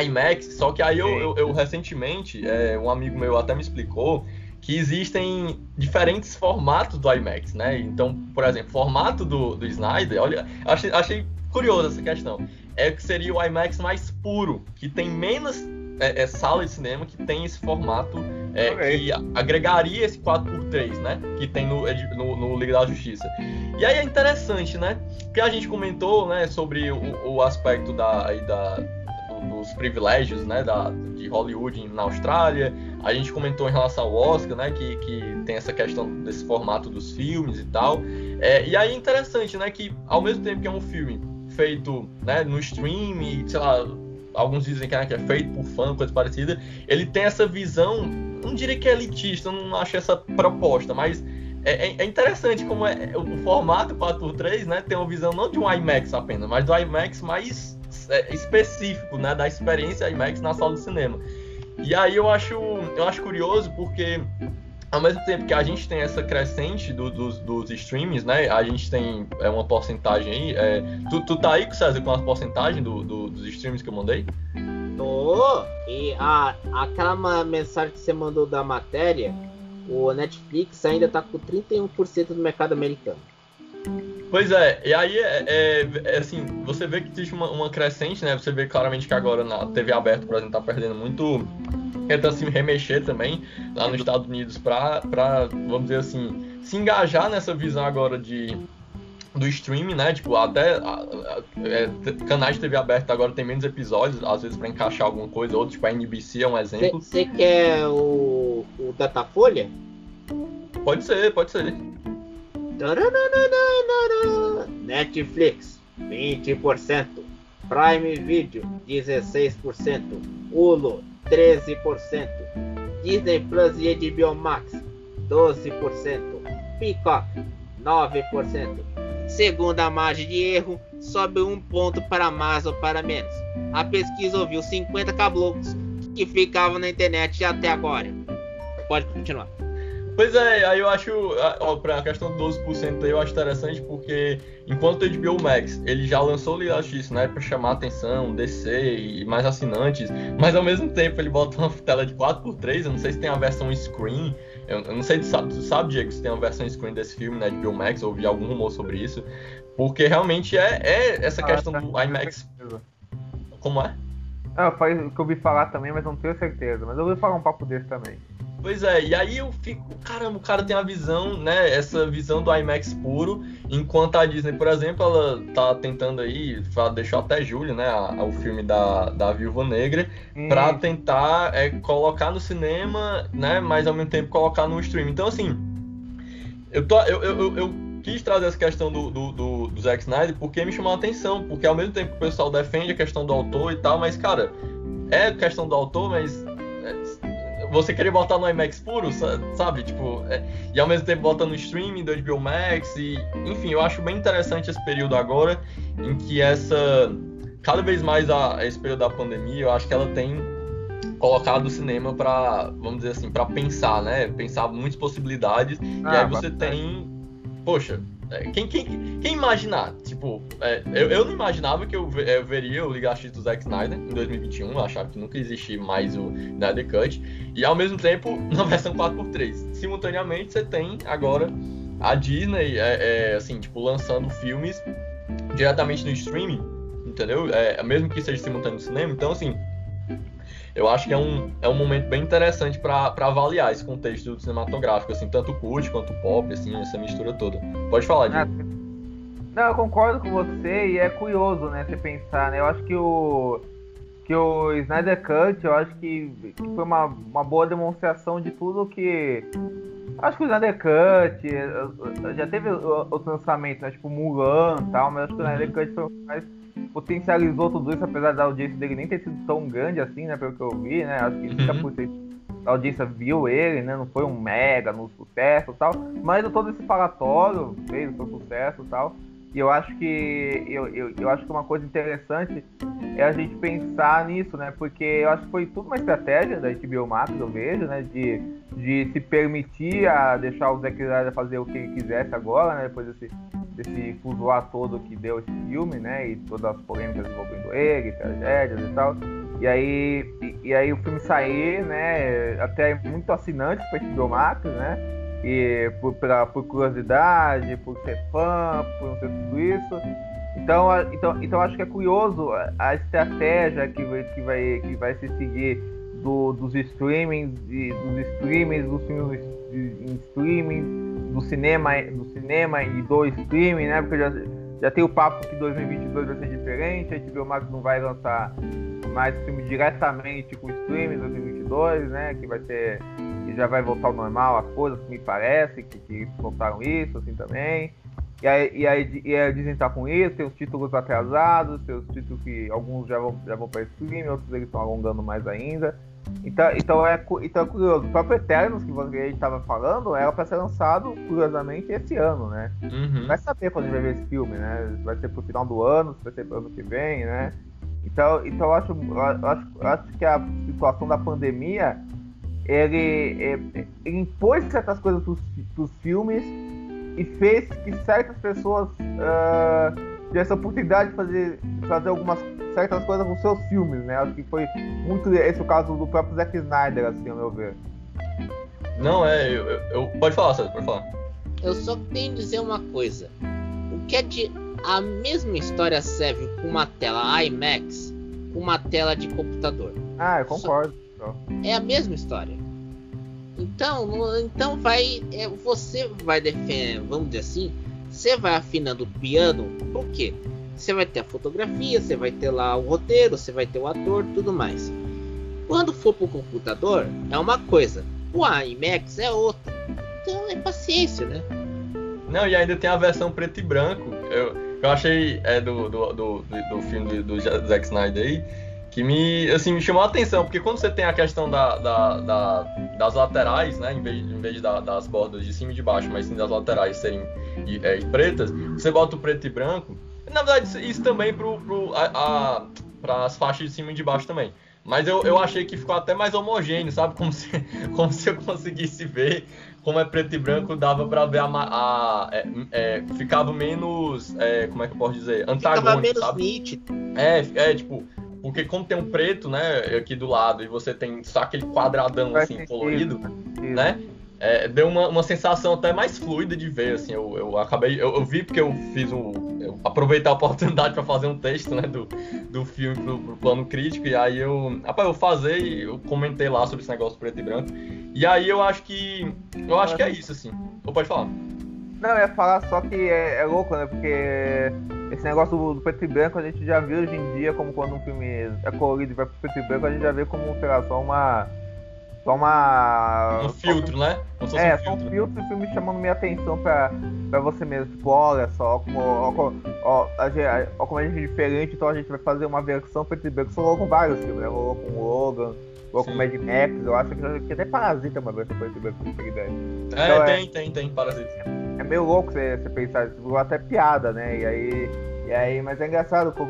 IMAX, só que aí eu, eu, eu recentemente, é, um amigo meu até me explicou que existem diferentes formatos do IMAX, né? Então, por exemplo, formato do, do Snyder, olha, achei, achei curioso essa questão. É que seria o IMAX mais puro, que tem menos é, é, sala de cinema que tem esse formato é, que agregaria esse 4x3, né? Que tem no, no, no, Liga da Justiça. E aí é interessante, né? Porque a gente comentou né, sobre o, o aspecto da, aí da, dos privilégios né, da, de Hollywood na Austrália. A gente comentou em relação ao Oscar, né, que, que tem essa questão desse formato dos filmes e tal. É, e aí é interessante, né, que ao mesmo tempo que é um filme feito né, no stream e, sei lá, alguns dizem que é, que é feito por fã, coisa parecida, ele tem essa visão, não diria que é elitista, não acho essa proposta, mas é, é, é, interessante como é, o formato 4x3 né, tem uma visão não de um IMAX apenas, mas do IMAX mais é, específico, né, da experiência IMAX na sala de cinema. E aí eu acho, eu acho curioso porque ao mesmo tempo que a gente tem essa crescente do, dos, dos streams, né? A gente tem é, uma porcentagem aí. É, tu, tu tá aí, César, com a porcentagem do, do, dos streams que eu mandei?
Tô. E a, aquela mensagem que você mandou da matéria, o Netflix ainda tá com 31% do mercado americano.
Pois é, e aí é, é, é, assim, você vê que existe uma, uma, crescente, né? Você vê claramente que agora na TV aberta, por exemplo, tá perdendo muito. Tenta se remexer também lá nos Estados Unidos para, vamos dizer assim, se engajar nessa visão agora de do streaming, né? Tipo, até a, a, é, canais de TV aberta agora tem menos episódios, às vezes para encaixar alguma coisa, ou tipo a NBC é um exemplo.
Você quer o, o Datafolha?
Pode ser, pode ser.
Netflix 20%, Prime Video 16%, Hulu 13%, Disney Plus e HBO Max 12%, Peacock 9%. Segunda margem de erro, sobe um ponto para mais ou para menos. A pesquisa ouviu 50 caboclos que ficavam na internet até agora. Pode continuar.
Pois é, aí eu acho, ó, pra questão do 12% aí eu acho interessante porque enquanto o HBO Max, ele já lançou o da Justiça, né, pra chamar atenção, DC e mais assinantes, mas ao mesmo tempo ele bota uma tela de 4x3, eu não sei se tem a versão screen, eu, eu não sei, tu sabe, tu sabe, Diego, se tem uma versão screen desse filme, né, de HBO Max, ou ouvi algum rumor sobre isso, porque realmente é, é essa ah, questão tá. do IMAX... Como é?
Ah, foi o que eu ouvi falar também, mas não tenho certeza, mas eu ouvi falar um papo desse também.
Pois é, e aí eu fico, caramba, o cara tem a visão, né, essa visão do IMAX puro, enquanto a Disney, por exemplo, ela tá tentando aí, deixou até julho, né, a, o filme da, da Viúva Negra, hum. pra tentar é, colocar no cinema, né, mas ao mesmo tempo colocar no streaming. Então, assim, eu, tô, eu, eu, eu, eu quis trazer essa questão do, do, do, do Zack Snyder porque me chamou a atenção, porque ao mesmo tempo que o pessoal defende a questão do autor e tal, mas, cara, é questão do autor, mas você querer botar no IMAX puro, sabe? Tipo, é, e ao mesmo tempo botar no streaming do HBO Max e, enfim, eu acho bem interessante esse período agora em que essa cada vez mais a, esse período da pandemia, eu acho que ela tem colocado o cinema para, vamos dizer assim, para pensar, né? Pensar muitas possibilidades. Ah, e aí você bastante. tem, poxa, quem, quem, quem imaginar? Tipo, é, eu, eu não imaginava que eu, eu veria o Liga X do Zack Snyder em 2021. Eu achava que nunca existia mais o Snyder Cut. E ao mesmo tempo, *laughs* na versão 4x3. Simultaneamente, você tem agora a Disney, é, é, assim, tipo, lançando filmes diretamente no streaming. Entendeu? É, mesmo que seja simultâneo no cinema. Então, assim, eu acho que é um, é um momento bem interessante para avaliar esse contexto cinematográfico, assim, tanto cult quanto pop, assim, essa mistura toda. Pode falar, Diego.
Não, eu concordo com você e é curioso, né, você pensar, né? Eu acho que o que o Snyder Cut, eu acho que, que foi uma, uma boa demonstração de tudo que acho que o Snyder Cut já teve outros lançamentos, né, tipo Mulan e tal, mas acho que o Snyder Cut foi mais potencializou tudo isso, apesar da audiência dele nem ter sido tão grande assim, né? Pelo que eu vi, né? Acho que 30% uhum. da audiência viu ele, né? Não foi um mega no sucesso e tal. Mas todo esse falatório fez o seu sucesso e tal. E eu acho que eu, eu, eu acho que uma coisa interessante é a gente pensar nisso, né? Porque eu acho que foi tudo uma estratégia da HBO Max, eu vejo, né? De, de se permitir a deixar o Zack Snyder fazer o que ele quisesse agora, né? Depois desse, desse fuzuar todo que deu esse filme, né? E todas as polêmicas envolvendo ele, tragédias e tal. E aí, e, e aí o filme sair, né? Até muito assinante para HBO Max, né? e por, pra, por curiosidade, por ser fã, por não ser tudo isso. Então, então, então acho que é curioso a estratégia que, que, vai, que vai se seguir do, dos streamings, e, dos streamings, dos filmes em streaming, do cinema, do cinema e do streaming, né? Porque já, já tem o papo que 2022 vai ser diferente, a HBO Max não vai lançar mais filme diretamente com streaming em 2022, né? Que vai ser que já vai voltar ao normal as coisas, me parece, que, que voltaram isso, assim também. E aí, e aí, e aí dizem tá com isso, tem os títulos atrasados, tem os títulos que alguns já vão, já vão para streaming, outros eles estão alongando mais ainda. Então, então, é, então é curioso. O próprio Eternos, que você estava falando, era para ser lançado, curiosamente, esse ano, né? Uhum. Vai saber quando a gente vai ver esse filme, né? Vai ser pro final do ano, se vai ser pro ano que vem, né? Então, então eu acho, eu acho, eu acho que a situação da pandemia ele, é, ele impôs certas coisas para os filmes e fez que certas pessoas uh, tivessem a oportunidade de fazer, fazer algumas certas coisas com seus filmes, né? Acho que foi muito esse o caso do próprio Zack Snyder, assim, ao meu ver.
Não, é, eu, eu, pode falar, César, pode falar.
Eu só tenho que dizer uma coisa. O que é de a mesma história serve com uma tela IMAX, com uma tela de computador?
Ah, eu concordo. Só
é a mesma história. Então, então vai, é, você vai defender, vamos dizer assim, você vai afinando o piano, por quê? Você vai ter a fotografia, você vai ter lá o roteiro, você vai ter o ator, tudo mais. Quando for pro computador, é uma coisa, o IMAX é outra. Então é paciência, né?
Não, e ainda tem a versão preto e branco. Eu, eu achei é, do, do, do, do filme do, do Zack Snyder aí que me, assim, me chamou a atenção, porque quando você tem a questão da, da, da das laterais, né, em vez, em vez da, das bordas de cima e de baixo, mas sim das laterais serem é, pretas, você bota o preto e branco, na verdade isso também para pro, as faixas de cima e de baixo também, Mas eu, eu achei que ficou até mais homogêneo, sabe? Como se, *laughs* como se eu conseguisse ver como é preto e branco, dava pra ver a. a é, é, ficava menos. É, como é que eu posso dizer? Antagônico. Ficava menos sabe? nítido. É, é, tipo. Porque como tem um preto, né, aqui do lado, e você tem só aquele quadradão assim, colorido, né? É, deu uma, uma sensação até mais fluida de ver, assim, eu, eu acabei, eu, eu vi porque eu fiz um, eu aproveitei a *laughs* oportunidade para fazer um texto, né, do, do filme pro, pro, plano crítico, e aí eu, rapaz, eu fazer eu comentei lá sobre esse negócio preto e branco, e aí eu acho que, eu acho que é isso, assim, ou pode falar.
Não, eu ia falar só que é, é louco, né, porque esse negócio do, do, preto e branco a gente já viu hoje em dia como quando um filme é colorido e vai pro preto e branco, a gente já vê como, sei lá, só uma só uma.
Um filtro,
só,
né?
É, um só um filtro e filme chamando minha atenção pra, pra você mesmo. Tipo, olha só como, ó, ó, a gente, ó, como a gente é diferente, então a gente vai fazer uma versão preto e branco. Rolou com vários filmes, né? Rolou com Logan, rolou com Mad Max, eu acho que, que até Parasita é uma versão preto e branco, não tem ideia.
É, então, tem, é, tem, tem, Parasita.
É meio louco você, você pensar isso, até piada, né? E aí. E aí, mas é engraçado, por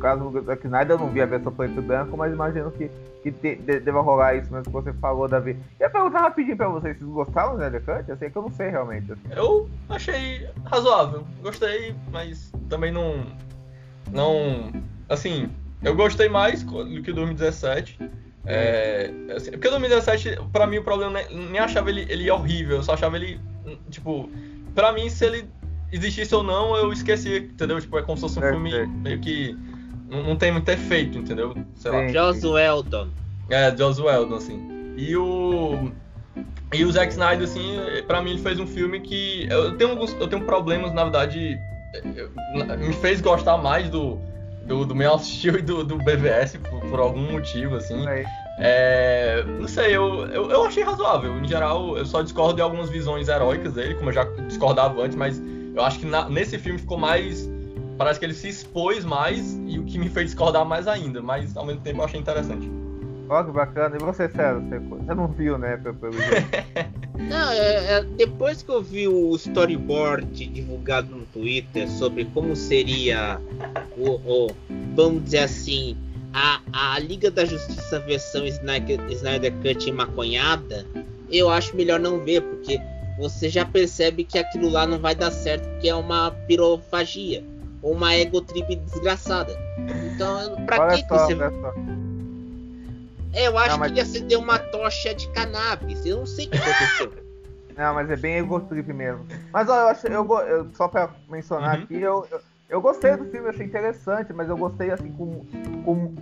causa do Zack Snyder, eu não vi a versão preto e branco, mas imagino que que de, de, deva rolar isso mesmo que você falou, Davi. E eu perguntar rapidinho pra vocês, vocês gostaram do Cut? Eu sei que eu não sei realmente. Assim.
Eu achei razoável. Gostei, mas também não. Não. Assim, eu gostei mais do que o 2017. É, assim, porque o 2017, pra mim, o problema nem, nem achava ele, ele horrível, eu só achava ele. Tipo, pra mim, se ele existisse ou não, eu esqueci, entendeu? Tipo, é como se fosse um filme meio que não, não tem muito efeito, entendeu?
Sei lá. Joss Weldon.
É, Joss Weldon, assim. E o. E o Zack Snyder, assim, pra mim ele fez um filme que. Eu tenho alguns. Eu tenho problemas, na verdade. Me fez gostar mais do, do, do Steel *laughs* e do, do BVS por, por algum motivo, assim. É. É, não sei, eu, eu, eu, achei razoável. Em geral, eu só discordo de algumas visões heróicas dele, como eu já discordava antes, mas eu acho que na, nesse filme ficou mais parece que ele se expôs mais e o que me fez discordar mais ainda, mas ao mesmo tempo eu achei interessante.
Ó, que bacana. E você, César? Você não viu, né? Pelo, *laughs*
não, é, é, depois que eu vi o storyboard divulgado no Twitter sobre como seria o, o vamos dizer assim, a, a Liga da Justiça versão Snyder, Snyder Cut maconhada, eu acho melhor não ver, porque você já percebe que aquilo lá não vai dar certo, porque é uma pirofagia ou uma ego trip desgraçada. Então, pra olha que, só, que você. É, eu acho não, mas... que ele acendeu uma tocha de cannabis. Eu não sei o que aconteceu. *laughs*
não, mas é bem ego trip mesmo. Mas ó, eu acho, eu, eu só pra mencionar uhum. aqui, eu, eu, eu, gostei do filme, achei interessante, mas eu gostei assim com, com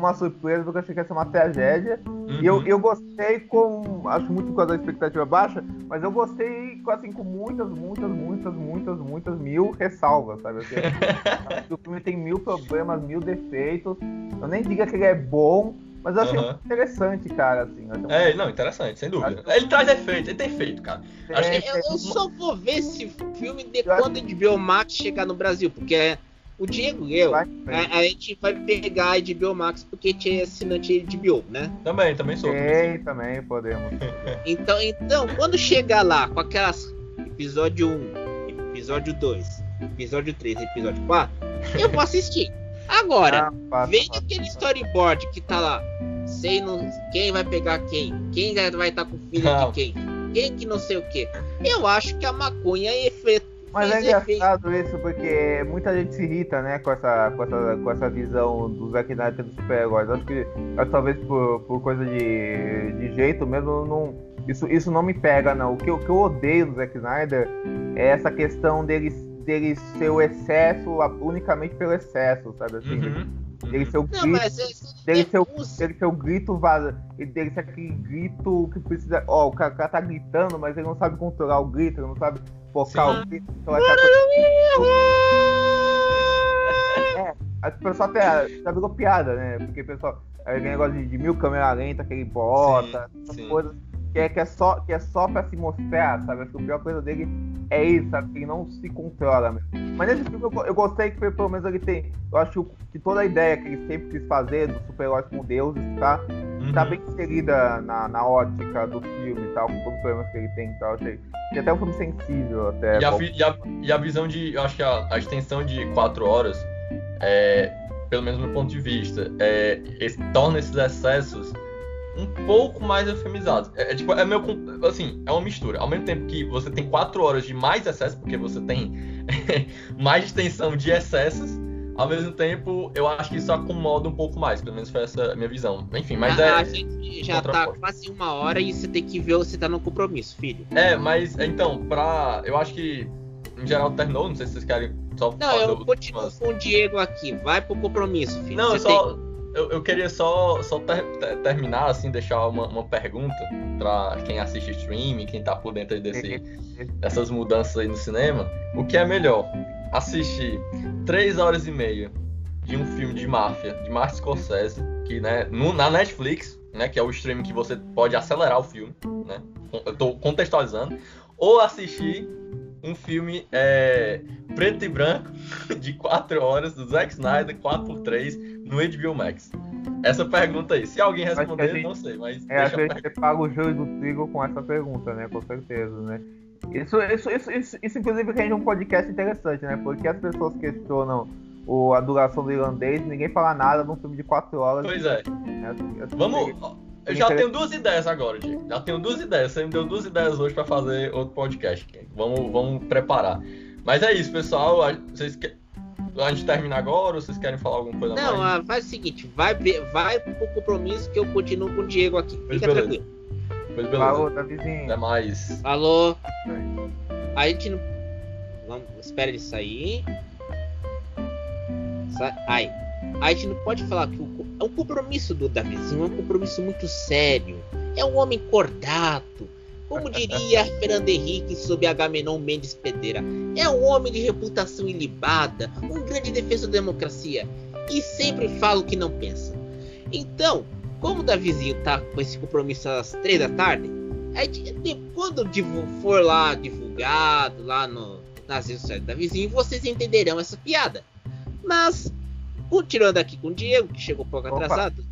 uma surpresa, porque eu achei que ia ser uma tragédia. Uhum. E eu, uhum. eu gostei com. Acho muito com a expectativa baixa, mas eu gostei assim, com muitas, muitas, muitas, muitas, muitas mil ressalvas, sabe? Assim, *laughs* o filme tem mil problemas, mil defeitos. Eu nem diga que ele é bom, mas eu achei uhum. interessante, cara, assim.
É, não, interessante, sem dúvida. Acho... Ele traz efeitos, ele tem feito, cara.
Acho que... eu, eu só vou ver esse filme de quando a HBO Max chegar no Brasil, porque é o Diego e eu, a, a, gente vai pegar a HBO Max porque tinha assinante HBO, né?
Também, também sou.
Sim, também podemos. *laughs*
então, então, quando chegar lá com aquelas episódio 1, episódio 2, episódio 3, episódio 4, eu vou assistir. Agora, ah, passa, vendo passa, aquele storyboard que tá lá, sei não, quem vai pegar quem, quem vai estar tá com o filho não. de quem, quem que não sei o que. Eu acho que a maconha é efeito
mas é engraçado isso porque muita gente se irrita, né, com essa, com essa, com essa visão do Zack Snyder dos super-heróis. Acho que, acho que talvez por, por coisa de, de jeito mesmo, não, isso, isso não me pega, não. O que, o que eu odeio do Zack Snyder é essa questão dele, dele ser o excesso unicamente pelo excesso, sabe assim? Uhum. Dele ser o grito, não, mas dele, ser o, dele ser o grito vazio, dele ser aquele grito que precisa. Ó, o cara, o cara tá gritando, mas ele não sabe controlar o grito, ele não sabe focar Sim. o grito. Então é, as pessoas até já virou piada, né? Porque o pessoal. Aquele negócio de, de mil câmera lenta que ele bota, sim, essas sim. coisas que é, que é só que é só pra se mostrar, sabe? Acho que a pior coisa dele é isso, sabe? Que ele não se controla mesmo. Mas nesse filme eu, eu, gostei que pelo menos ele tem. Eu acho que toda a ideia que ele sempre quis fazer do super-heróis com deuses, tá? Uhum. Tá bem inserida na, na ótica do filme e tal, com todos os problemas que ele tem e tal. Achei. E até um filme sensível até.
E a, e a, e a visão de. Eu acho que a, a extensão de quatro horas é, pelo menos do meu ponto de vista, é, esse, torna esses excessos um pouco mais eufemizados. É, é, tipo, é meio assim, é uma mistura. Ao mesmo tempo que você tem quatro horas de mais excesso, porque você tem *laughs* mais extensão de excessos, ao mesmo tempo, eu acho que isso acomoda um pouco mais, pelo menos foi essa a minha visão. Enfim, mas
a,
é.
A gente já tá quase uma hora e você tem que ver se tá no compromisso, filho.
É, mas então, pra. Eu acho que em geral terminou, não sei se vocês querem só
Não, eu continuo com o Diego aqui. Vai pro compromisso, filho.
Não, eu só. Tem... Eu, eu, queria só, só ter, ter, terminar, assim, deixar uma, uma pergunta para quem assiste streaming, quem tá por dentro desse, dessas mudanças aí no cinema. O que é melhor? Assistir três horas e meia de um filme de máfia, de Martin Scorsese, que, né, no, na Netflix, né, que é o streaming que você pode acelerar o filme, né? Eu tô contextualizando. Ou assistir um filme é, preto e branco *laughs* de 4 horas do Zack Snyder 4x3 no HBO Max? Essa pergunta aí. Se alguém responder, gente, não sei, mas.
É, a gente paga o jogo do trigo com essa pergunta, né? Com certeza, né? Isso, isso, isso, isso, isso inclusive rende um podcast interessante, né? Porque as pessoas questionam o, a duração do irlandês, ninguém fala nada num filme de 4 horas.
Pois é. é Vamos. Eu já tenho duas ideias agora, Diego. Já tenho duas ideias. Você me deu duas ideias hoje para fazer outro podcast. Vamos, vamos preparar. Mas é isso, pessoal. Vocês. A gente termina agora ou vocês querem falar alguma coisa
Não,
mais?
Não, faz o seguinte, vai, vai pro compromisso que eu continuo com o Diego aqui. Pois Fica beleza. tranquilo.
Pois beleza. Falou, Davizinho. Até mais.
Falou. A gente não. Vamos, espera ele sair. Sai. Ai. A gente não pode falar que o, o compromisso do Davizinho é um compromisso muito sério. É um homem cordato. Como diria Fernando Henrique sobre Agamenon Mendes Pereira, é um homem de reputação ilibada, um grande defensor da democracia e sempre fala o que não pensa. Então, como o Davizinho tá com esse compromisso às três da tarde, a gente, quando for lá divulgado lá no, nas redes sociais do Davizinho, vocês entenderão essa piada. Mas Continuando aqui com o Diego, que chegou um pouco Opa. atrasado.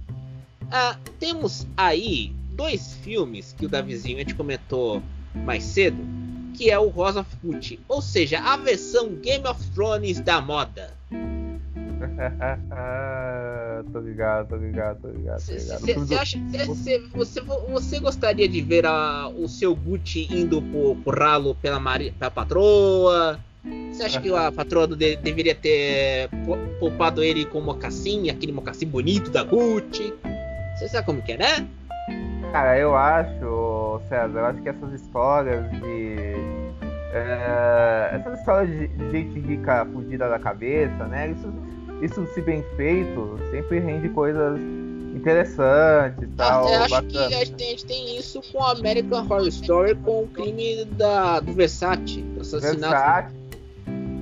Ah, temos aí dois filmes que o Davizinho a gente comentou mais cedo, que é o Rosa of Gucci, ou seja, a versão Game of Thrones da moda. *laughs*
tô ligado, tô ligado, tô ligado. Cê,
ligado. Cê, acha, cê, você, você gostaria de ver a, o seu Gucci indo pro, pro ralo pela, pela patroa? Você acha que a *laughs* patroa de, deveria ter poupado ele com mocassim, aquele mocassim bonito da Gucci? Você sabe como que é, né?
Cara, eu acho, César, eu acho que essas histórias de. É, essas histórias de, de gente rica fugida da cabeça, né? Isso, isso se bem feito sempre rende coisas interessantes tal.
Eu acho que a gente, tem, a isso com American Horror Story com o crime da, do Versace. Assassinato.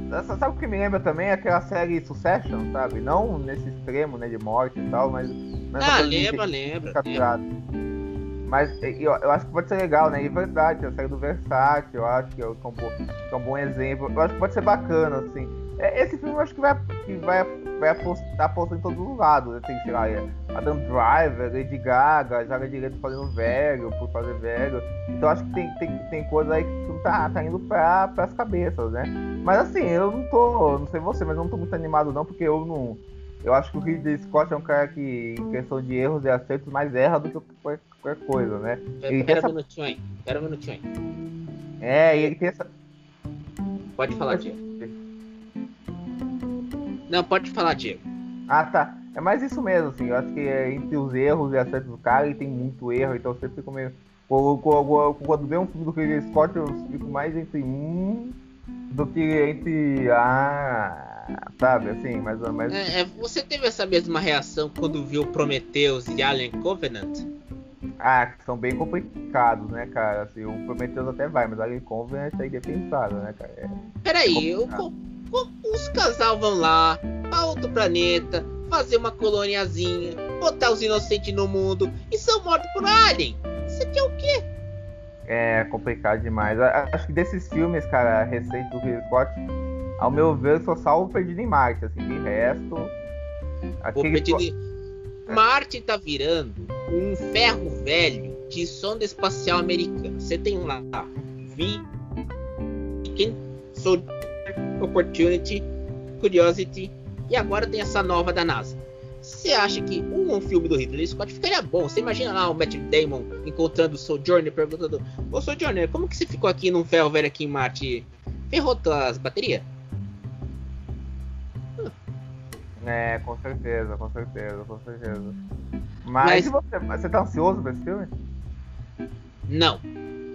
Versace
Sabe o que me lembra também? Aquela série Succession, sabe? Não nesse extremo, né, de morte e tal, mas...
mas ah, lembra, lembra. Capturado.
Mas eu, eu, acho que pode ser legal, né? E verdade, a série do Versace, eu acho que é um, bom, que é um bom exemplo. Eu acho que pode ser bacana, assim. É, esse filme eu acho que vai, que vai, vai apostar, apostar em todos os lados. Né? Tem, sei lá, é Adam Driver, Lady Gaga, joga direito fazendo velho, por fazer velho. Então acho que tem, tem, tem coisa aí que tá, tá indo pra, pras cabeças, né? Mas assim, eu não tô, não sei você, mas eu não tô muito animado não, porque eu não. Eu acho que o Ridley Scott é um cara que, em questão de erros e acertos, mais erra do que qualquer, qualquer coisa, né?
Ele pera essa... minutinho aí, pera um minutinho aí.
É, e ele tem essa.
Pode falar, Diego. Não, pode falar, Diego.
Ah, tá. É mais isso mesmo, assim. Eu acho que é entre os erros e acertos do cara, ele tem muito erro, então eu sempre fico meio. Quando vê um filme do Ridley Scott, eu fico mais entre um do que entre. Ah, sabe, assim, mais ou menos.
É, é, você teve essa mesma reação quando viu Prometheus e Alien Covenant?
Ah, são bem complicados, né, cara? Assim, o Prometheus até vai, mas Alien Covenant é defensado, né, cara? É
Peraí, os casal vão lá para outro planeta, fazer uma coloniazinha, botar os inocentes no mundo e são mortos por alien. Isso aqui é o quê?
É complicado demais. Acho que desses filmes, cara, recentes do Ridley Scott, ao meu ver, só salvo Perdido em Marte, assim, de resto.
Aquele... Perdido. Marte tá virando um ferro velho de sonda espacial americana. Você tem lá, vi Opportunity, Curiosity, E agora tem essa nova da NASA. Você acha que um, filme do Ridley Scott ficaria bom? Você imagina lá o Matt Damon encontrando o Sojourner perguntando: Ô Sojourner, como que você ficou aqui num ferro velho aqui em Marte? Ferrou tuas baterias?
É, com certeza, com certeza, com certeza. Mas, Mas... você, você tá ansioso pra esse filme?
Não.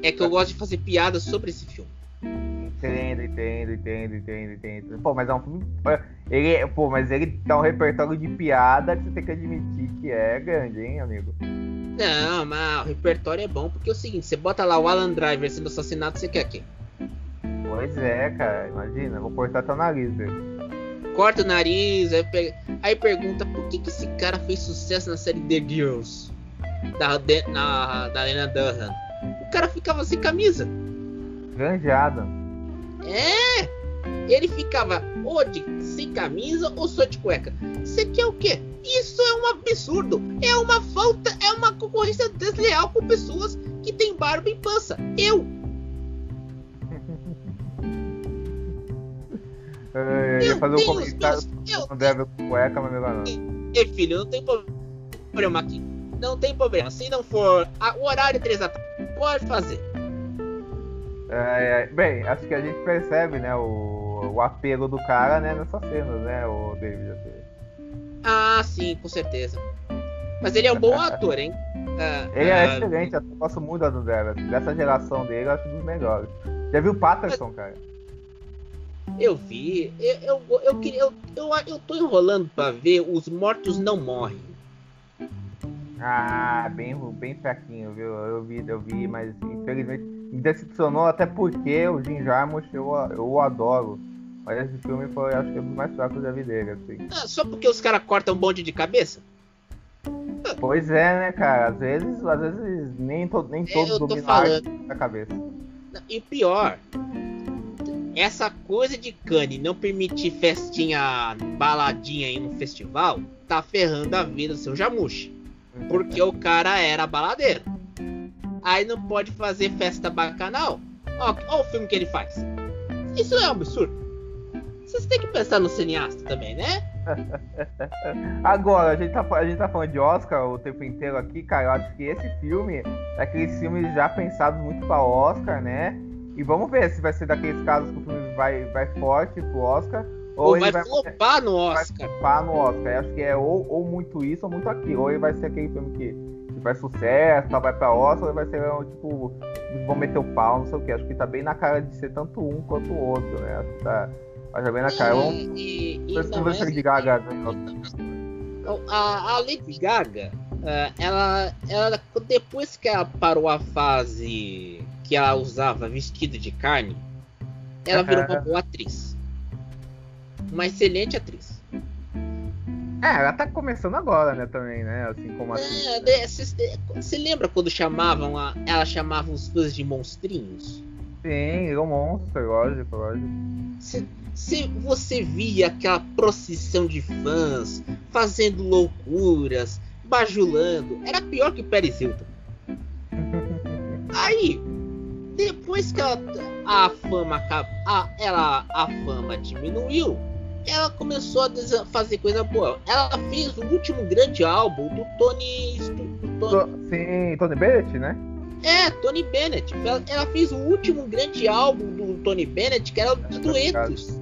É que eu gosto de fazer piadas sobre esse filme.
Entendo, entendo, entendo, entendo, entendo. Pô, mas é um filme. Ele, pô, mas ele tá um repertório de piada que você tem que admitir que é grande, hein, amigo?
Não, mas o repertório é bom porque é o seguinte: você bota lá o Alan Driver sendo assassinado, você quer quê?
Pois é, cara, imagina, vou cortar teu nariz dele.
Corta o nariz, aí, pega... aí, pergunta por que, que esse cara fez sucesso na série The Girls da, de... na, da Lena Dunham. O cara ficava sem camisa.
Ganjado.
É! Ele ficava ou de sem camisa ou só de cueca. Você quer o quê? Isso é um absurdo! É uma falta, é uma concorrência desleal com pessoas que têm barba e pança. Eu!
Eu ia fazer um comentário não deve com cueca, mas melhor não.
Ei, filho, não tem problema aqui. Não tem problema. Se não for a, o horário 3 da tarde, pode fazer.
É, é, bem, acho que a gente percebe, né, o, o apelo do cara, né, nessas cenas, né, o David. Assim.
Ah, sim, com certeza. Mas ele é um bom *laughs* ator, hein?
Ah, ele é ah, excelente, eu gosto muito do Devil. Dessa geração dele, eu acho um dos melhores. Já viu o Patterson, cara?
Eu vi. Eu, eu, eu, eu, eu, eu tô enrolando pra ver Os Mortos Não Morrem.
Ah, bem, bem fraquinho, viu? Eu vi, eu vi, mas infelizmente me decepcionou até porque o Jim Jarmusch eu, eu adoro. Mas esse filme foi, acho que, o mais fraco da vida dele, assim.
Ah, só porque os caras cortam um bonde de cabeça?
Pois é, né, cara? Às vezes, às vezes nem, to, nem é, todos dominam a cabeça.
E pior, essa coisa de Cane não permitir festinha, baladinha aí no festival, tá ferrando a vida do seu Jamushi. Porque o cara era baladeiro. Aí não pode fazer festa bacanal. Ó, ó o filme que ele faz. Isso é um absurdo. Vocês têm que pensar no cineasta também, né? *laughs*
Agora, a gente, tá, a gente tá falando de Oscar o tempo inteiro aqui, cara. Eu acho que esse filme é aqueles filmes já pensados muito pra Oscar, né? E vamos ver se vai ser daqueles casos que o filme vai, vai forte pro Oscar.
Ou, ou vai, vai flopar no Oscar. Vai
flopar no Oscar. Eu acho que é ou, ou muito isso ou muito aquilo. Ou ele vai ser aquele filme que vai sucesso, tá, vai pra Oscar, ou vai ser tipo, vão meter o pau, não sei o que. Acho que tá bem na cara de ser tanto um quanto o outro, né? Acho que tá, tá bem na cara. E, e, e não é Lady Gaga. Né?
A, a Lady Gaga, é, ela, ela, depois que ela parou a fase que ela usava vestido de carne, ela virou uma boa atriz. Uma excelente atriz.
É, ela tá começando agora, né, também, né? Assim como assim.
Você lembra quando chamavam a, ela chamava os fãs de monstrinhos?
Sim, é um monstro, lógico, lógico.
Se, se você via aquela procissão de fãs fazendo loucuras, bajulando, era pior que Paris Hilton. *laughs* Aí, depois que ela, a fama a, ela a fama diminuiu, ela começou a fazer coisa boa. Ela fez o último grande álbum do Tony.
Do Tony... Sim, Tony Bennett, né?
É, Tony Bennett. Ela, ela, fez o último grande álbum do Tony Bennett, que era os é, duetos.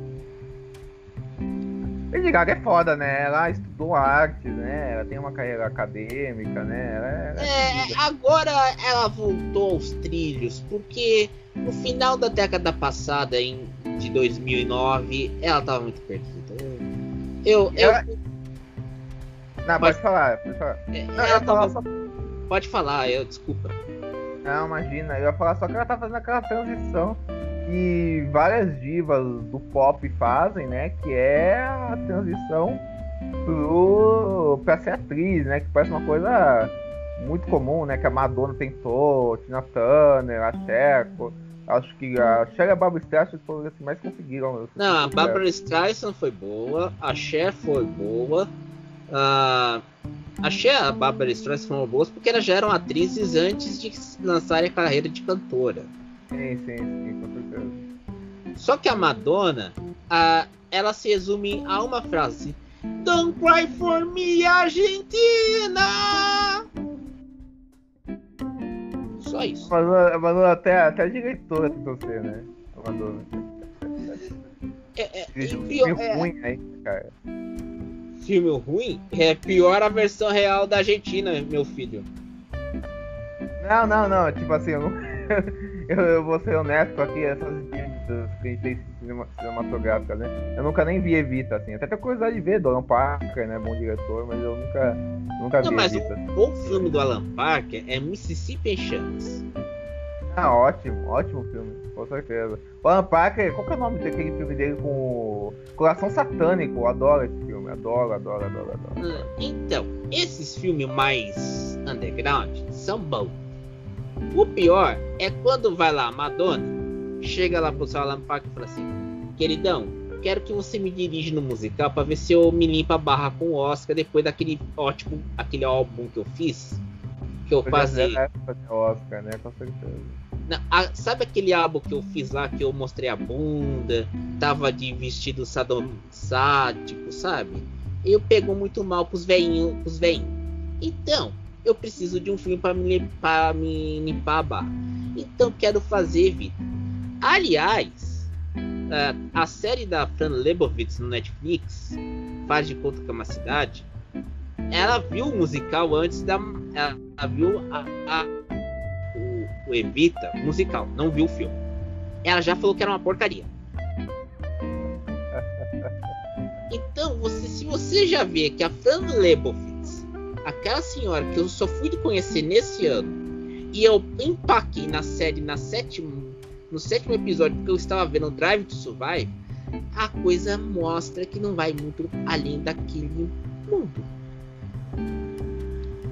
Lady Gaga é foda, né? Ela estudou artes, né? Ela tem uma carreira acadêmica, né? Ela
é, é, agora ela voltou aos trilhos, porque no final da década passada, em, de 2009, ela tava muito perdida. Eu. eu,
ela... Não, pode, pode falar, pode falar. É, Não,
ela tava... só... Pode falar, eu desculpa.
Não, imagina, eu ia falar só que ela tá fazendo aquela transição que várias divas do pop fazem, né? Que é a transição pro, pra ser atriz, né? Que parece uma coisa muito comum, né? Que a Madonna tentou, Tina Turner, a Cher. Acho que a Cher e a Barbara Streisand foram as que mais conseguiram.
Não, a Barbara Streisand foi boa, a Cher foi boa. Uh, a Cher e a Barbara Streisand foram boas porque elas já eram atrizes antes de lançarem a carreira de cantora.
Sim, sim, sim, com certeza.
Só que a Madonna, a, ela se resume a uma frase. Don't cry for me, Argentina! Só isso.
Madonna, Madonna até, até a diretora tentou ser, né? A Madonna.
É, é,
Filme
pior, é,
ruim aí, cara.
filme ruim é pior a versão real da Argentina, meu filho.
Não, não, não. Tipo assim, eu, não- *laughs* eu, eu vou ser honesto aqui, essas dicas que a gente tem cinema, cinematográficas, né? Eu nunca nem vi Evita, assim. Até tenho curiosidade de ver, Dolan Parker, né? Bom diretor, mas eu nunca, nunca
Não,
vi
mas o
Evita.
bom filme do Alan Parker é Mississippi Chamas.
Ah, ótimo, ótimo filme, com certeza. O Alan Parker, qual que é o nome daquele filme dele com o Coração Satânico? Eu adoro esse filme, adoro, adoro, adoro, adoro.
Então, esses filmes mais underground são bons. O pior é quando vai lá a Madonna, chega lá pro seu Alan Parker e fala assim: Queridão, quero que você me dirija no musical pra ver se eu me limpo a barra com o Oscar depois daquele ótimo, aquele álbum que eu fiz. Que eu
época de Oscar, né? Com certeza.
A- sabe aquele álbum que eu fiz lá que eu mostrei a bunda, tava de vestido sadomasático, sabe? Eu pegou muito mal pros veinhos, pros veinhos. Então, eu preciso de um filme pra me, pra me limpar a barra. Então, quero fazer, Vitor. Aliás, ah, a série da Fran Lebowitz no Netflix, Faz de Conta que é uma Cidade, ela viu o musical antes da. Ela, ela viu a- a, o, o Evita musical, não viu o filme. Ela já falou que era uma porcaria. *laughs* Então, você, se você já vê que a Fran Lebowitz, aquela senhora que eu só fui conhecer nesse ano, e eu empaquei na série na sétimo, no sétimo episódio porque eu estava vendo Drive to Survive, a coisa mostra que não vai muito além daquele mundo.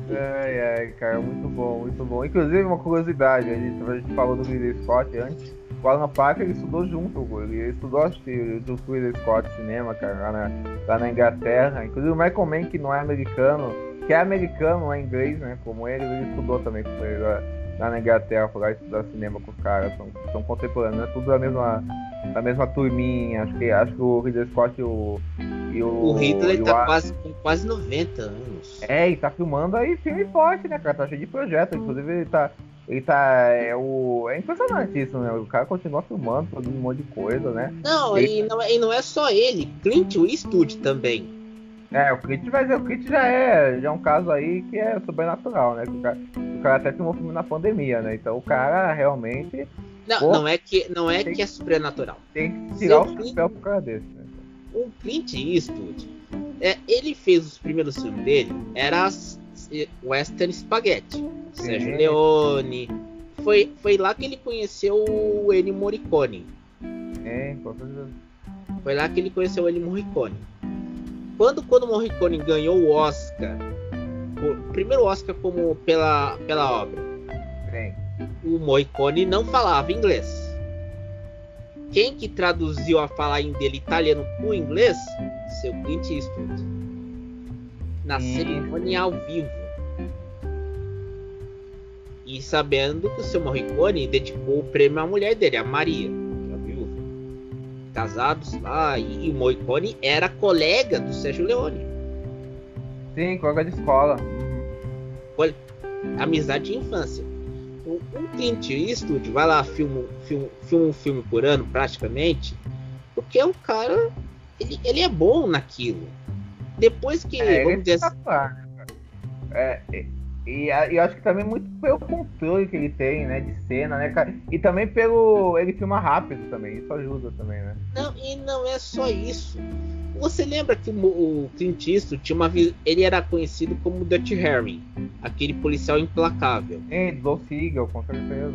Ai, ai, cara, muito bom, muito bom. Inclusive, uma curiosidade, a gente, a gente falou do Ridley Scott antes. O Alan Parker ele estudou junto, com ele estudou acho que, do Ridley Scott cinema, cara, lá na, lá na Inglaterra. Inclusive o Michael Mann, que não é americano, que é americano, é inglês, né? Como ele, ele estudou também com ele lá, lá na Inglaterra, foi lá estudar cinema com os caras, são, são contemporâneos, né? Tudo da mesma, da mesma turminha. Acho que, acho que o Ridley Scott e o. E o,
O Hitler
o
tá
Ar-
quase, com quase 90 anos.
é, e tá filmando aí filme forte, né, cara? Tá cheio de projeto. Inclusive, ele tá. Ele tá. É, o, é impressionante isso, né? O cara continua filmando, produzindo um monte de coisa, né?
Não,
Ele-
e não, é- e não é só ele, Clint Eastwood também.
É, o Crit vai dizer, o Crit já é, já é um caso aí que é sobrenatural, né? Que o, cara, o cara até filmou filme na pandemia, né? Então o cara realmente
Não,
Pô.
não é que não é que é sobrenatural.
tem que tirar
Seu
o
Clint-
chapéu pro cara desse, né?
O Clint Eastwood, é, ele fez os primeiros filmes dele, era as- Western Spaghetti, Sérgio
Sim.
Leone. Foi, foi lá que ele conheceu o Ennio Morricone.
É.
Foi lá que ele conheceu o Ennio Morricone. Quando, quando o Morricone ganhou o Oscar, o primeiro Oscar como pela, pela obra, o Morricone não falava inglês. Quem que traduziu a falar em dele italiano para o inglês? Seu Clint Eastwood. Na
Hum.
cerimônia ao vivo. E sabendo que o seu Morricone dedicou o prêmio à mulher dele, a Maria, Casados lá, e, e o Morricone era colega do Sérgio Leone.
Sim, colega de escola.
Amizade de infância. O, o Clint Eastwood vai lá, filma, filma, filma um filme por ano, praticamente, porque o cara, ele, ele é bom naquilo. Depois que,
É, ele é
vamos dizer assim,
espetacular, né, cara? É, e, e, a- e acho que também muito pelo controle que ele tem, né, de cena, né, cara? E também pelo. Ele filma rápido também, isso ajuda também, né?
não, e não é só isso. Você lembra que o, Clint Eastwood tinha uma ele era conhecido como Dutch Harry, aquele policial implacável.
E Dol Siegel, com certeza.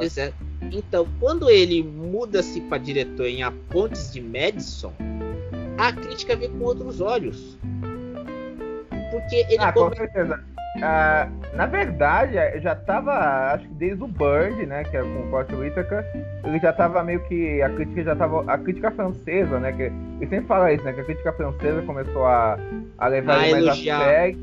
Exato. Então, quando ele muda-se para diretor em A Pontes de Madison, a crítica vê com outros olhos. Porque ele
Ah, com
come-
certeza. Ah, na verdade, já tava, acho que desde o Bird, né, que é com o Forte Whitaker, ele já tava meio que, a crítica já tava, a crítica francesa, né, que ele sempre fala isso, né, que a crítica francesa começou a, a levar
A
ele mais
elogiar.
a sério,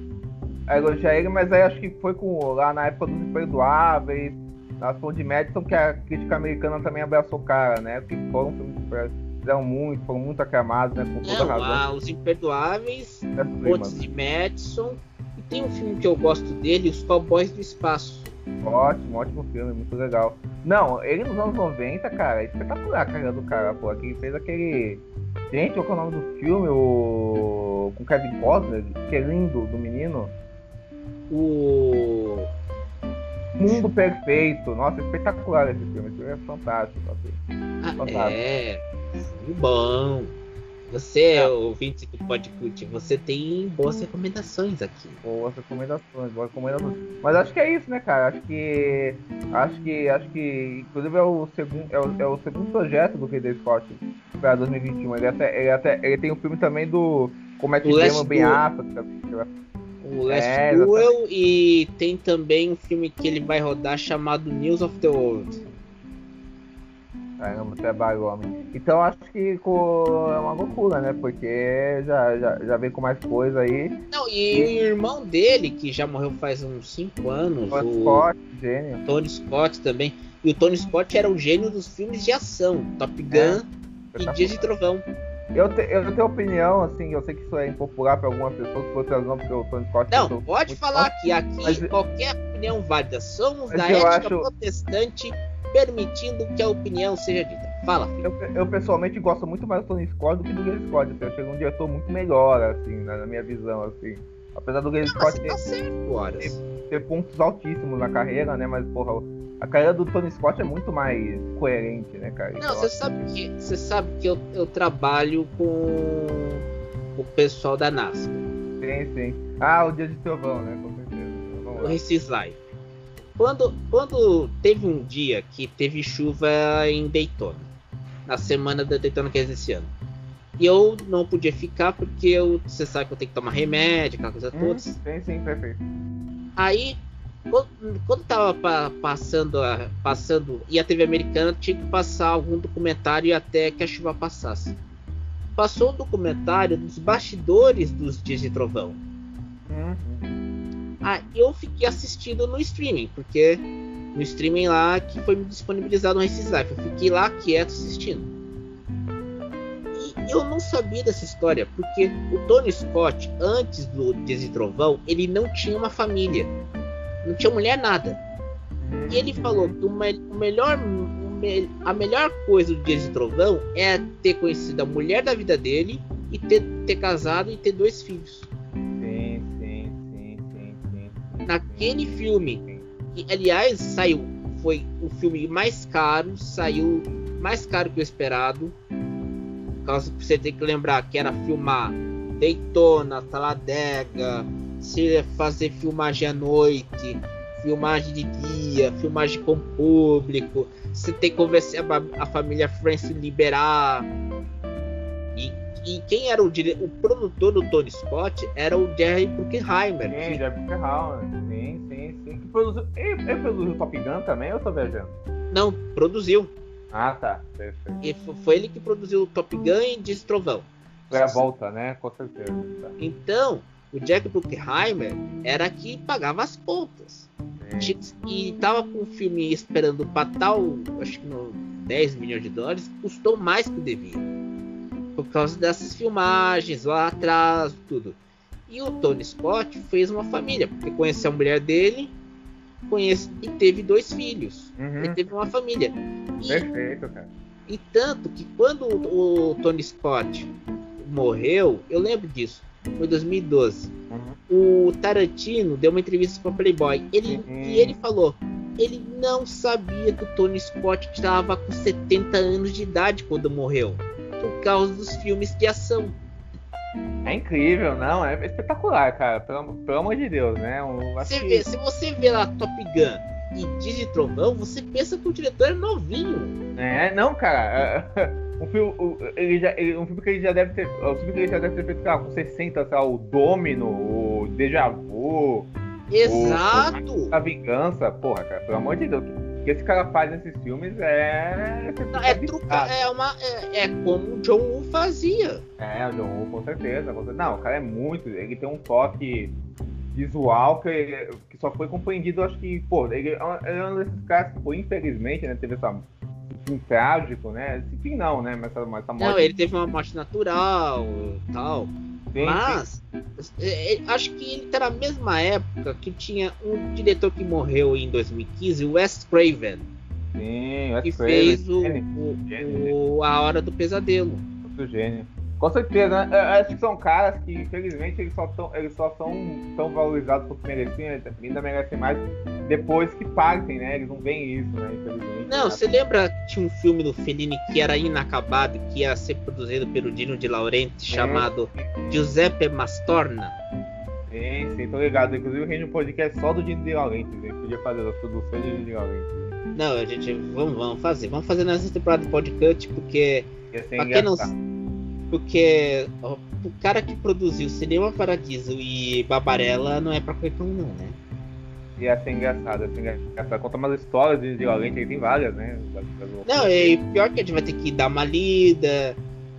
a elogiar ele, mas aí acho que foi com, lá na época dos Imperdoáveis, nas Pontes de Madison, que a crítica americana também abraçou o cara, né, que foram filmes super- fizeram muito, foram muito aclamados, né? Com toda
Não,
razão.
há Os Imperdoáveis,
É,
Pontes
mano.
de Madison. E tem um filme que eu gosto dele, Os Cowboys do Espaço.
Ótimo, ótimo filme, muito legal. Não, ele nos anos 90, cara, é espetacular a carreira do cara, pô. Que fez aquele. Gente, qual é o nome do filme? O. Com Kevin Costner, que é lindo, do menino.
O.
Mundo Perfeito. Nossa, espetacular esse filme. Esse filme é fantástico. Assim.
Ah,
Fantástico.
é. Filme bom. Você, é ouvinte do Podcast, você tem boas recomendações aqui.
Boas recomendações, boas recomendações. Mas acho que é isso, né, cara? Acho que. Acho que. Acho que. Inclusive é o segundo. É o, é o segundo projeto do Ridley Scott pra 2021. Ele até. Ele até. Ele tem um filme também do. Com Matt
O Last
Damon bem. África.
O Last
É,
Duel e tem também um filme que ele vai rodar chamado News of the World.
Caramba, trabalho, homem. Então acho que co- é uma loucura, né? Porque já, já, já vem com mais coisa aí.
Não, e o irmão dele, que já morreu faz uns 5 anos,
O
o
Scott, gênio.
Tony Scott também. E o Tony Scott era o gênio dos filmes de ação, Top Gun e Dias de Trovão.
Eu, te, eu tenho opinião, assim, eu sei que isso é impopular para algumas pessoas, por outras não, porque o Tony Scott. eu
Não, pode falar
fã.
aqui, aqui
Mas-
qualquer opinião válida. Somos
Mas
da ética
acho-
protestante, permitindo que a opinião seja dita. Fala.
Eu, eu pessoalmente gosto muito mais do Tony Scott do que do Gary Scott. Assim, eu achei um diretor muito melhor, assim, na, na minha visão, assim. Apesar do Gary Scott
você
ter,
tá Horas.
ter pontos altíssimos na carreira, né? Mas, porra, a carreira do Tony Scott é muito mais coerente, né, cara?
Não, você sabe que, você sabe que eu, eu trabalho com o pessoal da NASA,
Sim, sim. Ah, o Dia de Trovão, né? Com certeza. Vamos
o. Recis Live. Quando, quando teve um dia que teve chuva em Daytona, na semana da Daytona que é esse ano. E eu não podia ficar porque eu, você sabe que eu tenho que tomar remédio, aquela coisa
Hum,
toda.
sim, sim, perfeito.
Aí, quando, quando tava pa- passando, a, passando, e a TV americana tinha que passar algum documentário até que a chuva passasse. Passou um documentário dos bastidores dos Dias de Trovão.
Hum,
Ah, eu fiquei assistindo no streaming, porque no streaming lá que foi me disponibilizado no Races Life. Eu fiquei lá quieto assistindo. E eu não sabia dessa história, porque o Tony Scott, antes do Dias de Trovão, ele não tinha uma família. Não tinha mulher nada. E ele falou que o, me- o melhor, a melhor coisa do Dias de Trovão é ter conhecido a mulher da vida dele e ter, ter casado e ter dois filhos.
Sim,
Naquele filme, que aliás saiu, foi o filme mais caro, saiu mais caro que o esperado. Que você tem que lembrar que era filmar Daytona, Talladega, se fazer filmagem à noite, filmagem de dia, filmagem com público, você tem que convencer a, a família Francis liberar. E, e quem era o, dire... o produtor do Tony Scott era o Jerry Bruckheimer.
Sim,
que
Jeff Ferral, sim, sim, sim. Que produziu... Ele, ele produziu Top Gun também, ou eu tô viajando?
não produziu.
Ah, tá. Perfeito.
E fo- foi ele que produziu o Top Gun e Diz Trovão.
Foi a volta, né? Com certeza. Tá.
Então, o Jack Bruckheimer era que pagava as contas. E tava com o filme esperando pra tal, acho que no 10 milhões de dólares, custou mais que o devia. Por causa dessas filmagens lá atrás, tudo. E o Tony Scott fez uma família, porque conheceu a mulher dele conhece, e teve dois filhos.
Uhum.
Ele teve uma família. E
Perfeito, cara.
E tanto que quando o, o Tony Scott morreu, eu lembro disso, foi em 2012.
Uhum.
O Tarantino deu uma entrevista para Playboy. Ele,
Uhum.
E ele falou: ele não sabia que o Tony Scott estava com 70 anos de idade quando morreu, por causa dos filmes de ação.
É incrível, não? É espetacular, cara. Pelo, pelo amor de Deus, né? Um,
Você
que-
vê, se você vê lá Top Gun e Diz de Trovão, você pensa que o diretor é novinho.
É, não, cara. *laughs* Um filme, o- ele já, ele- um filme que ele já deve ter. Um filme que ele já deve ter feito, com 60, sei lá, o Domino, o Deja Vu,
Exato!
A Vingança. Porra, cara, pelo amor de Deus. Que esse cara faz nesses filmes é.
é, truca, é, uma, é, é como o John Woo fazia.
É, o John Woo, com certeza. Não, o cara é muito. Ele tem um toque visual que, que só foi compreendido, acho que, pô, ele, é um- ele é um desses caras que, pô, infelizmente, né, teve essa fim trágico, né? Esse fim não, né? Mas, mas
essa morte... Não, ele teve uma morte natural tal. Sim, mas sim. É, é, acho que ele tá na mesma época que tinha um diretor que morreu em 2015, o Wes Craven.
Sim, Wes
que Craven, fez o, o, o, A Hora do Pesadelo.
Muito gênio. Com certeza, né? Acho que são caras que, infelizmente, eles só, tão, eles só são tão valorizados quanto mereciam, ainda merecem mais depois que partem, né? Eles não veem isso, né? Infelizmente.
Não, né? você lembra que tinha um filme do Fellini que era inacabado, que ia ser produzido pelo Dino de Laurenti, chamado Giuseppe Mastorna?
Sim, sim, tô ligado. Inclusive, o Reino Podcast só do Dino de Laurenti. Gente podia fazer as produções do Dino de Laurenti.
Não, a gente, vamos, vamos fazer. Vamos fazer nessa temporada de podcast, porque. Pra quem não porque ó, o cara que produziu Cinema Paradiso e Babarella não é pra qualquer um, não, né?
Ia ser engraçado, ia ser engraçado. Conta umas histórias de violência, tem várias, né?
Não, e pior que a gente vai ter que dar uma lida.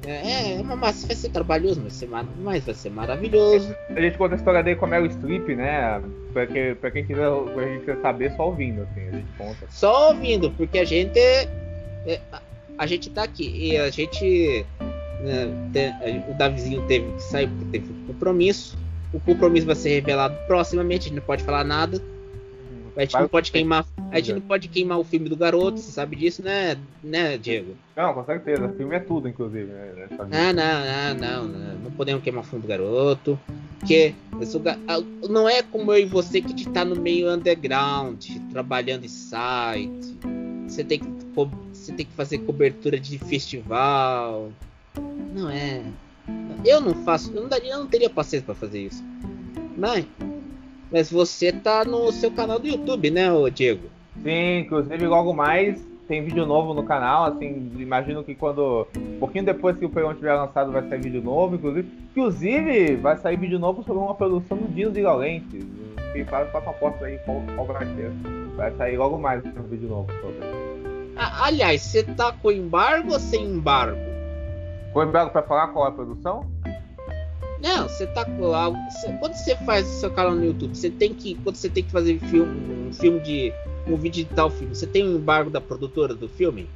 É, é uma massa, vai ser trabalhoso, mas vai ser, mas vai ser maravilhoso.
A gente conta a história dele com a Meryl Streep, né? Pra, que, pra, quem quiser, pra quem quiser saber, só ouvindo, assim, a gente conta.
Só ouvindo, porque a gente. É, a gente tá aqui e a gente o Davizinho teve que sair porque teve um compromisso. O compromisso vai ser revelado proximamente, a gente não pode falar nada. A gente, não pode queimar, a gente não pode queimar o filme do garoto, você sabe disso, né, né Diego?
Não, com certeza. O filme é tudo, inclusive. Né?
Não, não, não, não, não, podemos queimar o filme do garoto. Porque não é como eu e você que está no meio underground, trabalhando em site. Você tem que, você tem que fazer cobertura de festival. Não é. Eu não faço. Eu não, daria, eu não teria paciência para fazer isso. Mas. Mas você tá no seu canal do YouTube, né, Diego?
Sim, inclusive logo mais tem vídeo novo no canal, assim, imagino que quando. Um pouquinho depois que o programa tiver lançado vai sair vídeo novo, inclusive. Inclusive, vai sair vídeo novo sobre uma produção do Dino de Galente. Faz uma aposta aí qual, qual vai ser. Vai sair logo mais um vídeo novo sobre.
aliás, você tá com embargo ou sem embargo?
Foi embargo para falar qual é a produção?
Não, você tá algo. Quando você faz o seu canal no YouTube, você tem que. Quando você tem que fazer filme, um filme de. um vídeo de tal filme, você tem um embargo da produtora do filme?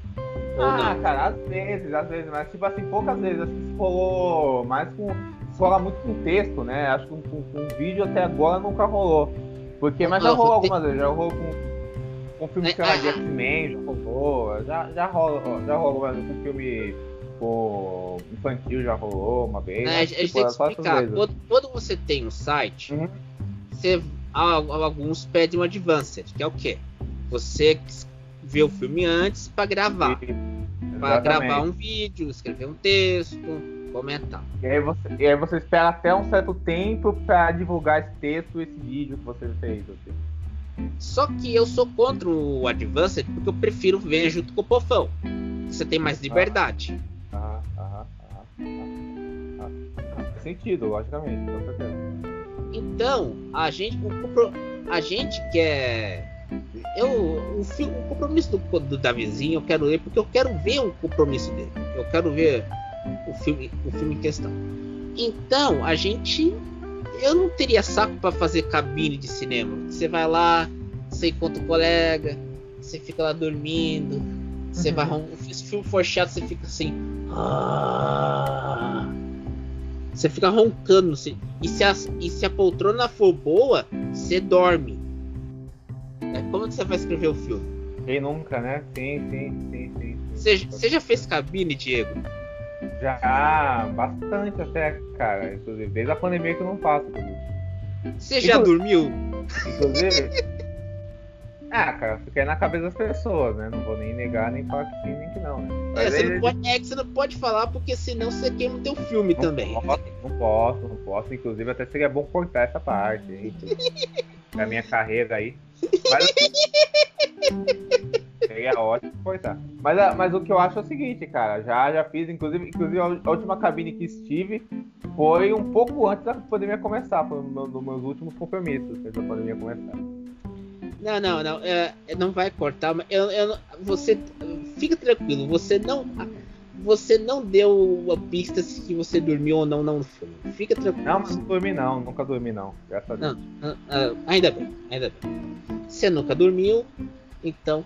Ah, cara, às vezes, às vezes, mas tipo assim, poucas vezes. Acho que se rolou mais com. Se rola muito com texto, né? Acho que com, com, vídeo até agora nunca rolou. Porque, mas já rolou algumas vezes, já rolou com, com filme, sei lá, de X-Men, já rolou. Já, já rola, já rolou com filme tipo, infantil já rolou uma vez. É,
a gente tipo, tem que explicar. Quando, quando, você tem um site, uhum. você, alguns pedem um advanced, que é o quê? Você vê o filme antes para gravar. Para gravar um vídeo, escrever um texto, comentar.
E aí, você, e aí você espera até um certo tempo para divulgar esse texto, esse vídeo que você fez. Assim.
Só que eu sou contra o Advanced porque eu prefiro ver junto com o Pofão. Você tem mais liberdade. Ah
sentido, logicamente.
Então, a gente, a gente quer. Eu, o, o compromisso do, do Davizinho eu quero ler porque eu quero ver o compromisso dele. Eu quero ver o filme, o filme em questão. Então, a gente. Eu não teria saco para fazer cabine de cinema. Você vai lá, você encontra o colega, você fica lá dormindo, você uhum. vai. Se o filme for chato, você fica assim. Ah, você fica roncando. Assim, e, se a, e se a poltrona for boa, você dorme. É como que você vai escrever o filme?
Quem nunca, né? Sim, sim, sim, sim.
Você, você já fez cabine, Diego?
Já, bastante até, cara. Inclusive, desde a pandemia que eu não faço.
Você já dormiu?
Inclusive. Ah, cara, fica na cabeça das pessoas, né? Não vou nem negar, nem falar que sim, nem que não, né?
É, você não pode, é que você não pode falar, porque senão você queima o teu filme
não
também.
Posso, não posso, não posso. Inclusive, até seria bom cortar essa parte, hein? *laughs* da minha carreira aí. Mas, *laughs* seria ótimo cortar. Mas, ah, mas o que eu acho é o seguinte, cara. Já, já fiz, inclusive, inclusive a última cabine que estive foi um pouco antes da pandemia começar. Foi um dos meus últimos compromissos antes da pandemia começar.
Não, não, não. É, não vai cortar. Eu, eu, você fica tranquilo. Você não, você não deu a pista se você dormiu ou não, não no filme. Fica tranquilo.
Não, não dormi não. Nunca dormi não.
Graças não, a Deus. ainda bem, ainda bem. Você nunca dormiu, então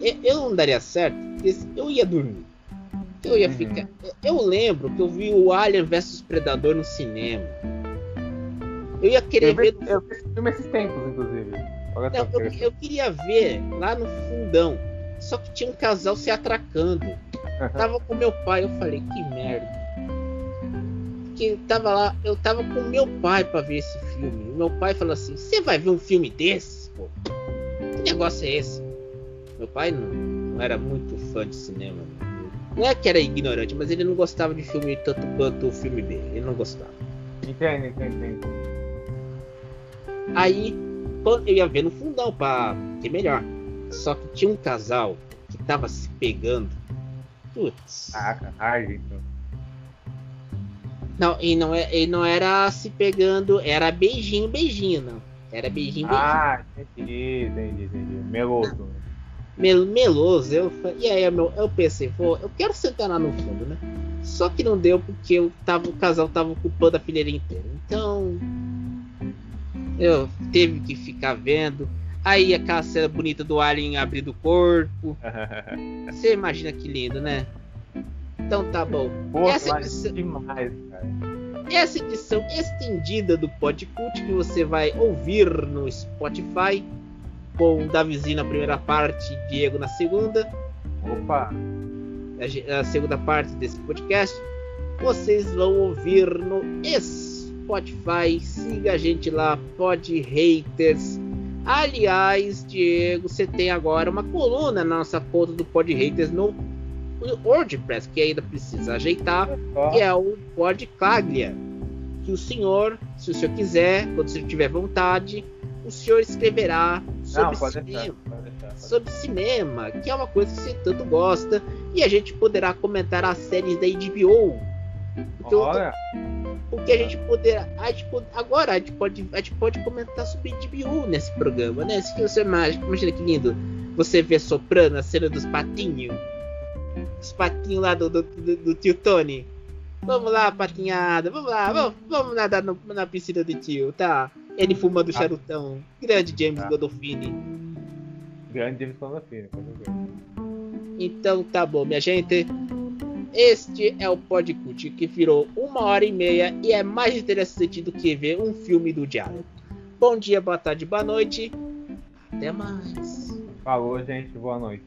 eu, não daria certo, porque eu ia dormir. Eu ia
Uhum.
ficar. Eu lembro que eu vi o Alien vs Predador no cinema. Eu ia querer
Eu vi,
ver.
eu vi esse filme esses tempos, inclusive. Olha
Não,
que
eu, eu queria ver lá no fundão. Só que tinha um casal se atracando. Tava com meu pai, eu falei, que merda. Porque tava lá, eu tava com meu pai pra ver esse filme. Meu pai falou assim: Você vai ver um filme desses, pô? Que negócio é esse? Meu pai não, não era muito fã de cinema. Não é que era ignorante, mas ele não gostava de filme tanto quanto o filme B. Ele não gostava.
Entendo, entendo, entendo.
Aí eu ia ver no fundão pra ter melhor. Só que tinha um casal que tava se pegando. Putz.
Caraca, Arlington.
Não, e não, é, e não era se pegando, era beijinho, beijinho, não. Era beijinho, beijinho.
Ah, entendi, entendi, entendi. Meloso.
Mel- meloso. Eu, e aí eu, eu pensei, pô, eu quero sentar lá no fundo, né? Só que não deu porque eu tava, o casal tava ocupando a fileira inteira. Então. Eu teve que ficar vendo. Aí aquela cena bonita do Alien abrindo o corpo. *laughs* Você imagina que lindo, né? Então tá bom.
Pô,
Essa edição-
demais, cara.
Essa edição estendida do Podcult que você vai ouvir no Spotify, com o Davizinho na primeira parte e Diego na segunda,
Opa,
a segunda parte desse podcast, vocês vão ouvir no Spotify. Siga a gente lá, Pod Haters. Aliás, Diego, você tem agora uma coluna na nossa conta do Pod Haters no WordPress, que ainda precisa ajeitar que é o Pod Caglia. Que o senhor, se o senhor quiser, quando o senhor tiver vontade, o senhor escreverá sobre,
Não, deixar,
cinema,
pode deixar. pode
sobre cinema, que é uma coisa que você tanto gosta, e a gente poderá comentar as séries da HBO. Porque, eu-
Olha,
porque a gente poderá. A gente agora a gente, pode, a gente pode comentar sobre HBO nesse programa, né? Se você imagina, imagina que lindo você vê soprando a cena dos patinhos. Os patinhos lá do, do, do, do tio Tony. Vamos lá, patinhada, vamos lá, vamos, vamos nadar no- na piscina do tio, tá? Ele fumando
Tá.
charutão. Grande James. Godolfini.
grande James Gandolfini, com certeza.
Então tá bom, minha gente. Este é o Podcast que virou uma hora e meia e é mais interessante do que ver um filme do diabo. Bom dia, boa tarde, boa noite. Até mais.
Falou, gente, boa noite.